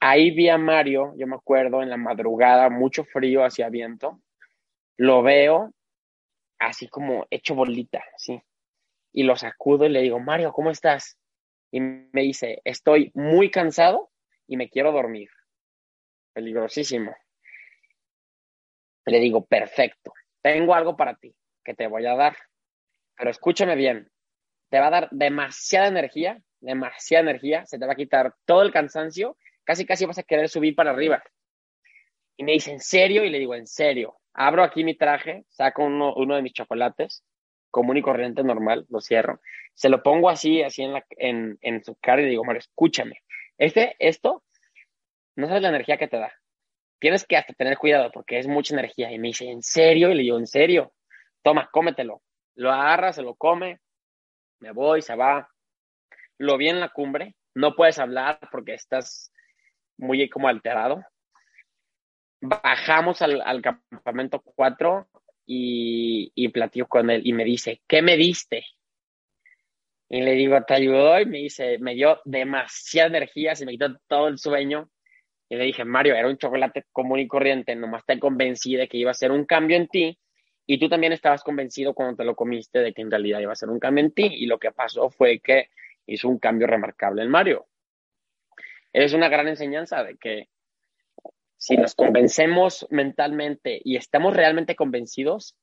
Speaker 2: ahí vi a Mario, yo me acuerdo, en la madrugada, mucho frío, hacía viento. Lo veo así como hecho bolita, así. Y lo sacudo y le digo, Mario, ¿cómo estás? Y me dice, estoy muy cansado y me quiero dormir. Peligrosísimo. Le digo, perfecto, tengo algo para ti que te voy a dar, pero escúchame bien, te va a dar demasiada energía demasiada energía, se te va a quitar todo el cansancio, casi casi vas a querer subir para arriba. Y me dice, ¿en serio? Y le digo, ¿en serio? Abro aquí mi traje, saco uno, uno de mis chocolates, común y corriente normal, lo cierro, se lo pongo así, así en, en, en su cara y le digo, Mario, escúchame, este, esto, no sabes la energía que te da. Tienes que hasta tener cuidado porque es mucha energía. Y me dice, ¿en serio? Y le digo, ¿en serio? Toma, cómetelo. Lo agarra, se lo come, me voy, se va, lo vi en la cumbre, no puedes hablar porque estás muy como alterado. Bajamos al, campamento 4 y, y platico con él y me dice, ¿qué me diste? Y le digo, ¿te ayudó? Y me dice, me dio demasiada energía, se me quitó todo el sueño. Y le dije, Mario, era un chocolate común y corriente, nomás te convencí de que iba a ser un cambio en ti. Y tú también estabas convencido cuando te lo comiste de que en realidad iba a ser un cambio en ti. Y lo que pasó fue que hizo un cambio remarcable en Mario. Es una gran enseñanza de que si nos convencemos mentalmente y estamos realmente convencidos,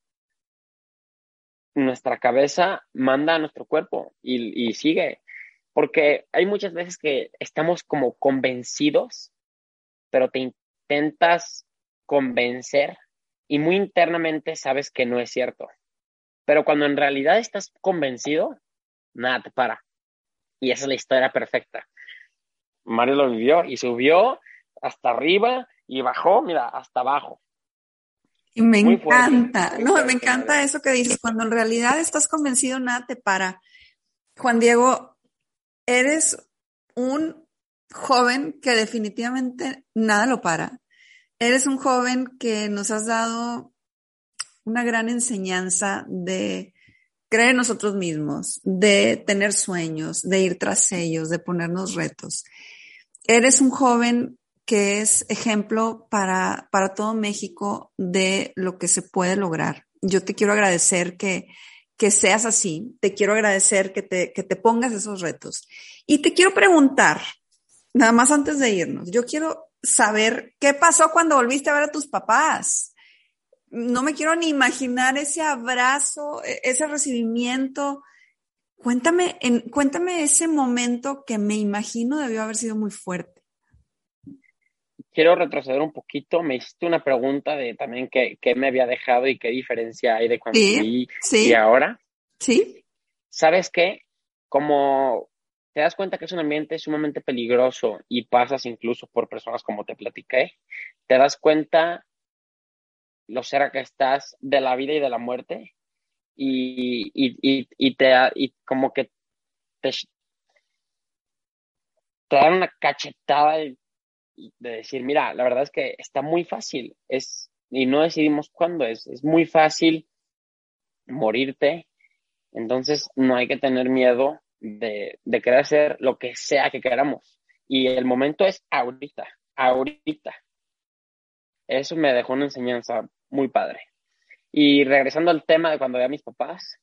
Speaker 2: nuestra cabeza manda a nuestro cuerpo y, sigue. Porque hay muchas veces que estamos como convencidos, pero te intentas convencer y muy internamente sabes que no es cierto. Pero cuando en realidad estás convencido, nada te para. Y esa es la historia perfecta. Mario lo vivió y subió hasta arriba y bajó, mira, hasta abajo.
Speaker 1: Y me encanta, no, me encanta eso que dices, cuando en realidad estás convencido, nada te para. Juan Diego, eres un joven que definitivamente nada lo para. Eres un joven que nos has dado una gran enseñanza de creer en nosotros mismos, de tener sueños, de ir tras ellos, de ponernos retos. eres un joven que es ejemplo para, para todo México de lo que se puede lograr. Yo te quiero agradecer que, que seas así, te quiero agradecer que te, que te pongas esos retos. Y te quiero preguntar, nada más antes de irnos, yo quiero saber qué pasó cuando volviste a ver a tus papás. No me quiero ni imaginar ese abrazo, e, ese recibimiento. Cuéntame, en, cuéntame ese momento que me imagino debió haber sido muy fuerte.
Speaker 2: Quiero retroceder un poquito. Me hiciste una pregunta de también qué, qué me había dejado y qué diferencia hay de cuando
Speaker 1: sí, sí,
Speaker 2: y ahora.
Speaker 1: Sí.
Speaker 2: ¿Sabes qué? Como te das cuenta que es un ambiente sumamente peligroso y pasas incluso por personas como te platiqué, te das cuenta lo cerca que estás de la vida y de la muerte y, y, y, te, y como que te, te dan una cachetada de, de, decir, mira, la verdad es que está muy fácil, es, y no decidimos cuándo, es, es muy fácil morirte, entonces no hay que tener miedo de, de querer hacer lo que sea que queramos. Y el momento es ahorita, ahorita. Eso me dejó una enseñanza muy padre. Y regresando al tema de cuando veía a mis papás,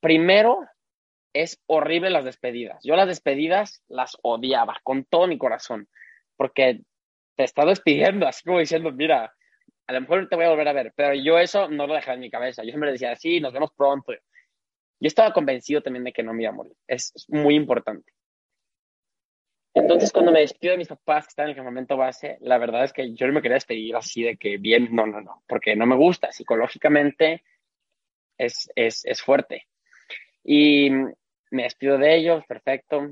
Speaker 2: primero es horrible las despedidas. Yo las despedidas las odiaba con todo mi corazón, porque te está despidiendo, así como diciendo, mira, a lo mejor te voy a volver a ver, pero yo eso no lo dejaba en mi cabeza. Yo siempre decía, sí, nos vemos pronto. Yo estaba convencido también de que no me iba a morir. Es, muy importante. Entonces, cuando me despido de mis papás que están en el campamento base, la verdad es que yo no me quería despedir así de que bien, no, no, no, porque no me gusta. Psicológicamente es, es, es fuerte. Y me despido de ellos, perfecto.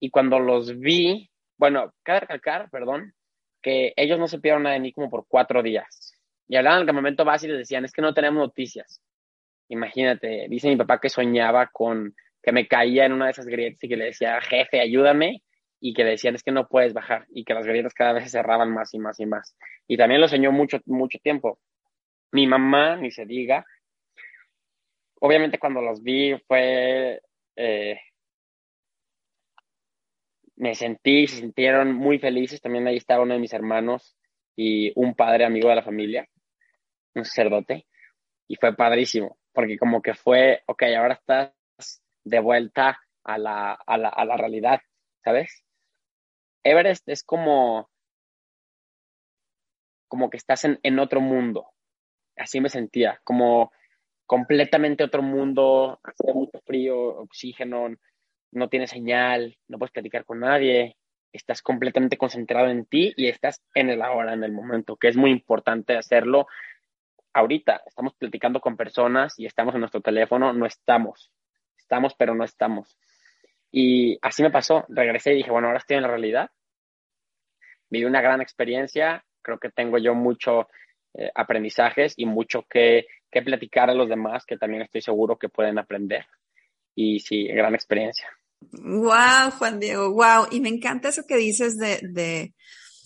Speaker 2: Y cuando los vi, bueno, cabe recalcar, perdón, que ellos no supieron nada de mí como por cuatro días. Y hablaban del campamento base y les decían, es que no tenemos noticias. Imagínate, dice mi papá que soñaba con que me caía en una de esas grietas y que le decía, jefe, ayúdame, y que le decían, es que no puedes bajar, y que las grietas cada vez se cerraban más y más y más. Y también lo soñó mucho, mucho tiempo. Mi mamá, ni se diga, obviamente cuando los vi fue, eh, me sentí, se sintieron muy felices, también ahí estaba uno de mis hermanos y un padre amigo de la familia, un sacerdote, y fue padrísimo porque como que fue, ok, ahora estás de vuelta a la, a la, a la realidad, ¿sabes? Everest es como, como que estás en, en otro mundo, así me sentía, como completamente otro mundo, hace mucho frío, oxígeno, no tienes señal, no puedes platicar con nadie, estás completamente concentrado en ti y estás en el ahora, en el momento, que es muy importante hacerlo ahorita estamos platicando con personas y estamos en nuestro teléfono, no estamos. Estamos, pero no estamos. Y así me pasó. Regresé y dije, bueno, ahora estoy en la realidad. Viví una gran experiencia. Creo que tengo yo mucho eh, aprendizajes y mucho que, que platicar a los demás que también estoy seguro que pueden aprender. Y sí, gran experiencia.
Speaker 1: Wow, Juan Diego, wow. Y me encanta eso que dices de, de,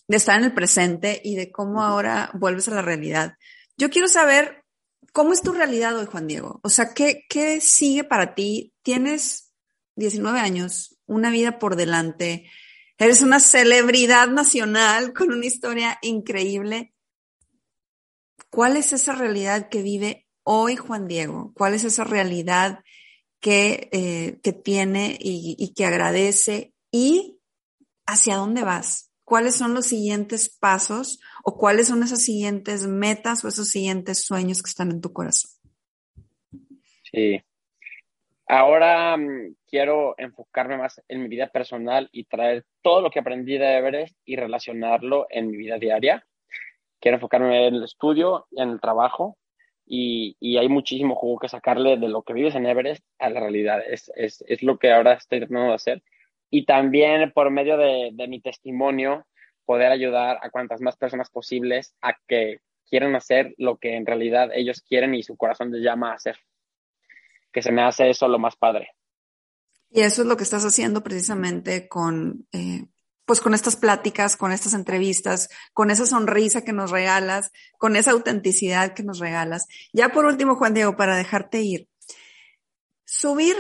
Speaker 1: de estar en el presente y de cómo ahora vuelves a la realidad. Yo quiero saber cómo es tu realidad hoy, Juan Diego. O sea, ¿qué, qué sigue para ti? Tienes 19 años, una vida por delante, eres una celebridad nacional con una historia increíble. ¿Cuál es esa realidad que vive hoy Juan Diego? ¿Cuál es esa realidad que, eh, que tiene y, que agradece? ¿Y hacia dónde vas? cuáles son los siguientes pasos o cuáles son esas siguientes metas o esos siguientes sueños que están en tu corazón.
Speaker 2: Sí. Ahora mm, quiero enfocarme más en mi vida personal y traer todo lo que aprendí de Everest y relacionarlo en mi vida diaria. Quiero enfocarme en el estudio, en el trabajo y, y hay muchísimo jugo que sacarle de lo que vives en Everest a la realidad. Es, es, es lo que ahora estoy tratando de hacer y también por medio de, de, mi testimonio poder ayudar a cuantas más personas posibles a que quieran hacer lo que en realidad ellos quieren y su corazón les llama a hacer. Que se me hace eso lo más padre.
Speaker 1: Y eso es lo que estás haciendo precisamente con, eh, pues con estas pláticas, con estas entrevistas, con esa sonrisa que nos regalas, con esa autenticidad que nos regalas. Ya por último, Juan Diego, para dejarte ir, subir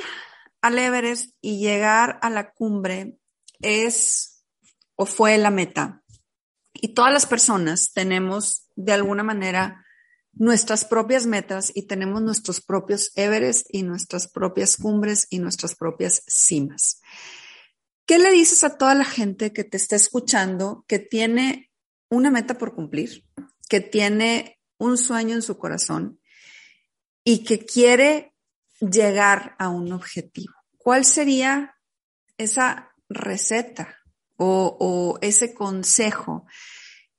Speaker 1: al Everest y llegar a la cumbre es o fue la meta. Y todas las personas tenemos de alguna manera nuestras propias metas y tenemos nuestros propios Everest y nuestras propias cumbres y nuestras propias cimas. ¿Qué le dices a toda la gente que te está escuchando que tiene una meta por cumplir, que tiene un sueño en su corazón y que quiere llegar a un objetivo? ¿Cuál sería esa receta o, ese consejo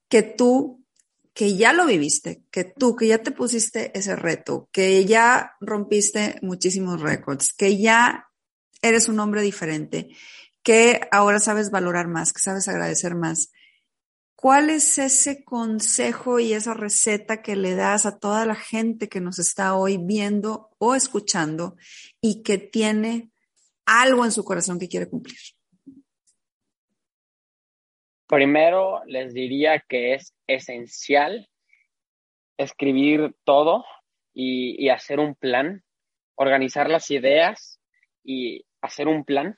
Speaker 1: que tú que ya lo viviste, que tú, que ya te pusiste ese reto, que ya rompiste muchísimos récords, que ya eres un hombre diferente, que ahora sabes valorar más, que sabes agradecer más. ¿Cuál es ese consejo y esa receta que le das a toda la gente que nos está hoy viendo o escuchando y que tiene algo en su corazón que quiere cumplir?
Speaker 2: Primero les diría que es esencial escribir todo y, hacer un plan, organizar las ideas y hacer un plan.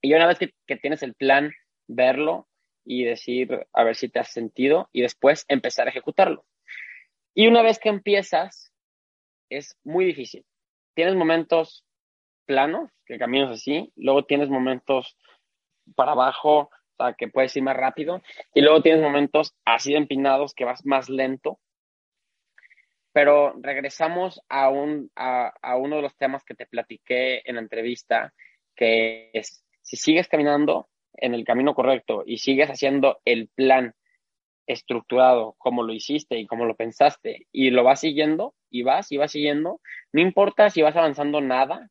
Speaker 2: Y una vez que, tienes el plan, verlo y decir a ver si te has sentido y después empezar a ejecutarlo. Y una vez que empiezas, es muy difícil. Tienes momentos planos, que caminas así, luego tienes momentos para abajo, que puedes ir más rápido. Y luego tienes momentos así de empinados que vas más lento. Pero regresamos a, un, a uno de los temas que te platiqué en la entrevista, que es, si sigues caminando en el camino correcto y sigues haciendo el plan estructurado como lo hiciste y como lo pensaste y lo vas siguiendo y vas y vas siguiendo, no importa si vas avanzando nada,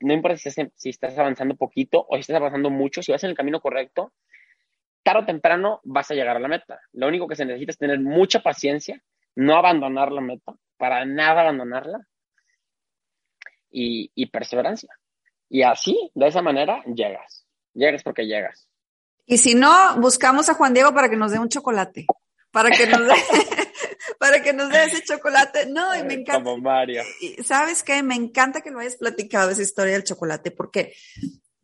Speaker 2: no importa si estás, avanzando poquito o si estás avanzando mucho, si vas en el camino correcto, tarde o temprano vas a llegar a la meta. Lo único que se necesita es tener mucha paciencia, no abandonar la meta, para nada abandonarla, y, perseverancia. Y así, de esa manera, llegas. Llegas porque llegas.
Speaker 1: Y si no, buscamos a Juan Diego para que nos dé un chocolate. Para que nos dé, para que nos dé ese chocolate. No, y me encanta.
Speaker 2: Como Mario.
Speaker 1: Y, ¿Sabes qué? Me encanta que lo hayas platicado esa historia del chocolate, porque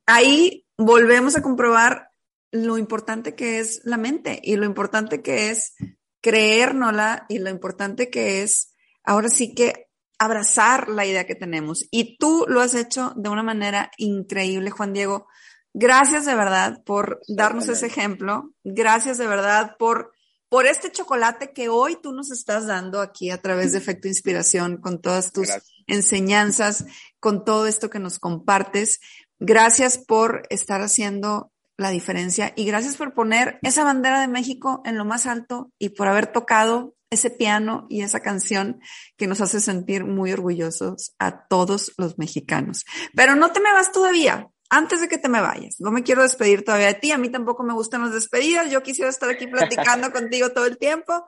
Speaker 1: ahí volvemos a comprobar lo importante que es la mente y lo importante que es creérnosla y lo importante que es ahora sí que abrazar la idea que tenemos. Y tú lo has hecho de una manera increíble, Juan Diego. Gracias de verdad por darnos ese ejemplo. Gracias de verdad por, por este chocolate que hoy tú nos estás dando aquí a través de Efecto Inspiración con todas tus enseñanzas, con todo esto que nos compartes. Gracias por estar haciendo la diferencia y gracias por poner esa bandera de México en lo más alto y por haber tocado ese piano y esa canción que nos hace sentir muy orgullosos a todos los mexicanos. Pero no te me vas todavía, antes de que te me vayas. No me quiero despedir todavía de ti, a mí tampoco me gustan las despedidas, yo quisiera estar aquí platicando contigo todo el tiempo,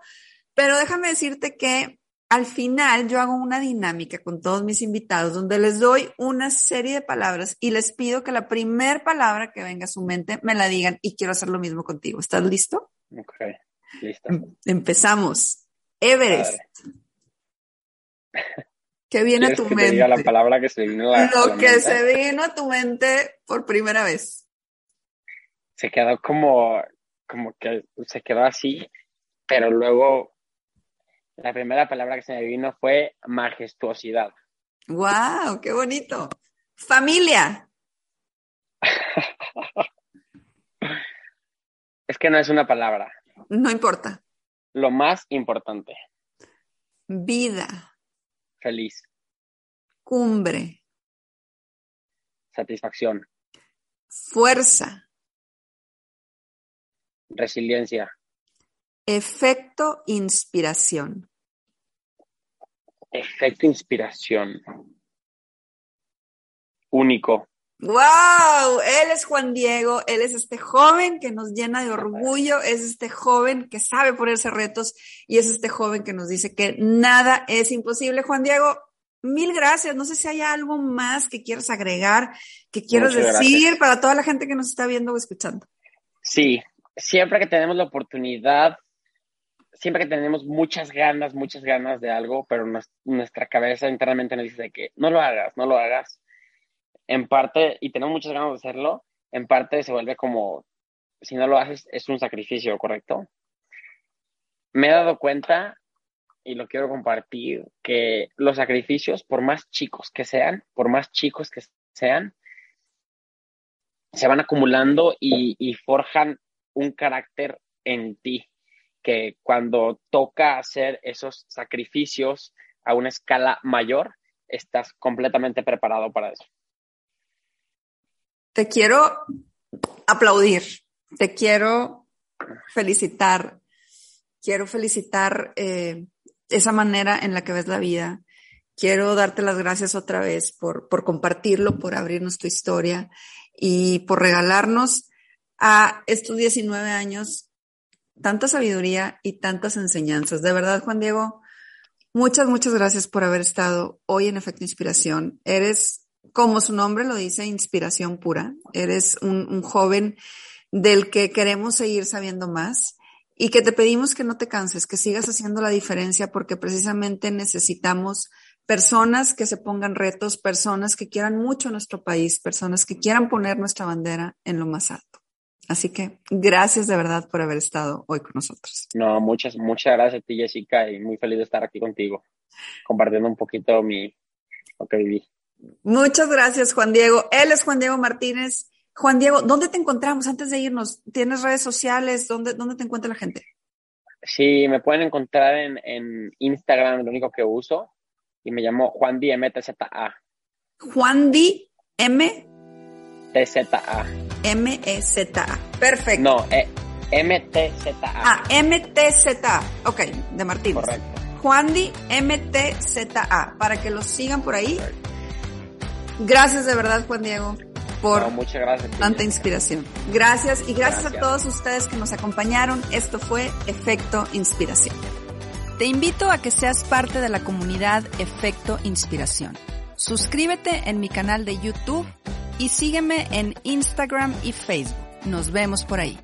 Speaker 1: pero déjame decirte que al final yo hago una dinámica con todos mis invitados donde les doy una serie de palabras y les pido que la primera palabra que venga a su mente me la digan y quiero hacer lo mismo contigo. ¿Estás listo?
Speaker 2: Ok, listo.
Speaker 1: Em, empezamos. Everest. ¿Qué viene a tu mente?
Speaker 2: diga la palabra que se vino a,
Speaker 1: Lo que se vino a tu mente por primera vez.
Speaker 2: Se quedó como, como que se quedó así, pero luego la primera palabra que se me vino fue majestuosidad.
Speaker 1: ¡Wow! ¡Qué bonito! Familia.
Speaker 2: es que no es una palabra.
Speaker 1: No importa.
Speaker 2: Lo más importante.
Speaker 1: Vida.
Speaker 2: Feliz.
Speaker 1: Cumbre.
Speaker 2: Satisfacción.
Speaker 1: Fuerza.
Speaker 2: Resiliencia.
Speaker 1: Efecto inspiración.
Speaker 2: Efecto inspiración. Único.
Speaker 1: ¡Wow! Él es Juan Diego, él es este joven que nos llena de orgullo, es este joven que sabe ponerse retos y es este joven que nos dice que nada es imposible. Juan Diego, mil gracias. No sé si hay algo más que quieras agregar, que quieras decir para toda la gente que nos está viendo o escuchando.
Speaker 2: Sí, siempre que tenemos la oportunidad siempre que tenemos muchas ganas, muchas ganas de algo, pero nuestra cabeza internamente nos dice que no lo hagas, no lo hagas. En parte, y tenemos muchas ganas de hacerlo, en parte se vuelve como si no lo haces, es un sacrificio, ¿correcto? Me he dado cuenta, y lo quiero compartir, que los sacrificios, por más chicos que sean, por más chicos que sean, se van acumulando y, forjan un carácter en ti, que cuando toca hacer esos sacrificios a una escala mayor, estás completamente preparado para eso.
Speaker 1: Te quiero aplaudir, te quiero felicitar, quiero felicitar eh, esa manera en la que ves la vida. Quiero darte las gracias otra vez por, por compartirlo, por abrirnos tu historia y por regalarnos a estos 19 años tanta sabiduría y tantas enseñanzas. De verdad, Juan Diego, muchas, muchas gracias por haber estado hoy en Efecto Inspiración. Eres, como su nombre lo dice, inspiración pura. Eres un, un joven del que queremos seguir sabiendo más y que te pedimos que no te canses, que sigas haciendo la diferencia porque precisamente necesitamos personas que se pongan retos, personas que quieran mucho nuestro país, personas que quieran poner nuestra bandera en lo más alto. Así que gracias de verdad por haber estado hoy con nosotros.
Speaker 2: No, muchas, muchas gracias a ti, Jessica, y muy feliz de estar aquí contigo, compartiendo un poquito mi, lo que viví.
Speaker 1: Muchas gracias, Juan Diego. Él es Juan Diego Martínez. Juan Diego, ¿dónde te encontramos antes de irnos? ¿Tienes redes sociales? ¿Dónde, dónde te encuentra la gente?
Speaker 2: Sí, me pueden encontrar en, en Instagram, lo único que uso, y me llamo Juan Di MTZA.
Speaker 1: Juan Di M.
Speaker 2: TZA.
Speaker 1: M-E-Z-A. Perfecto.
Speaker 2: No, eh, MTZA.
Speaker 1: Ah, MTZA. Ok, de Martínez.
Speaker 2: Correcto.
Speaker 1: Juan Di MTZA. Para que los sigan por ahí. Gracias de verdad, Juan Diego, por
Speaker 2: No, muchas gracias. a ti,
Speaker 1: tanta inspiración. Gracias y gracias, a todos ustedes que nos acompañaron. Esto fue Efecto Inspiración. Te invito a que seas parte de la comunidad Efecto Inspiración. Suscríbete en mi canal de YouTube y sígueme en Instagram y Facebook. Nos vemos por ahí.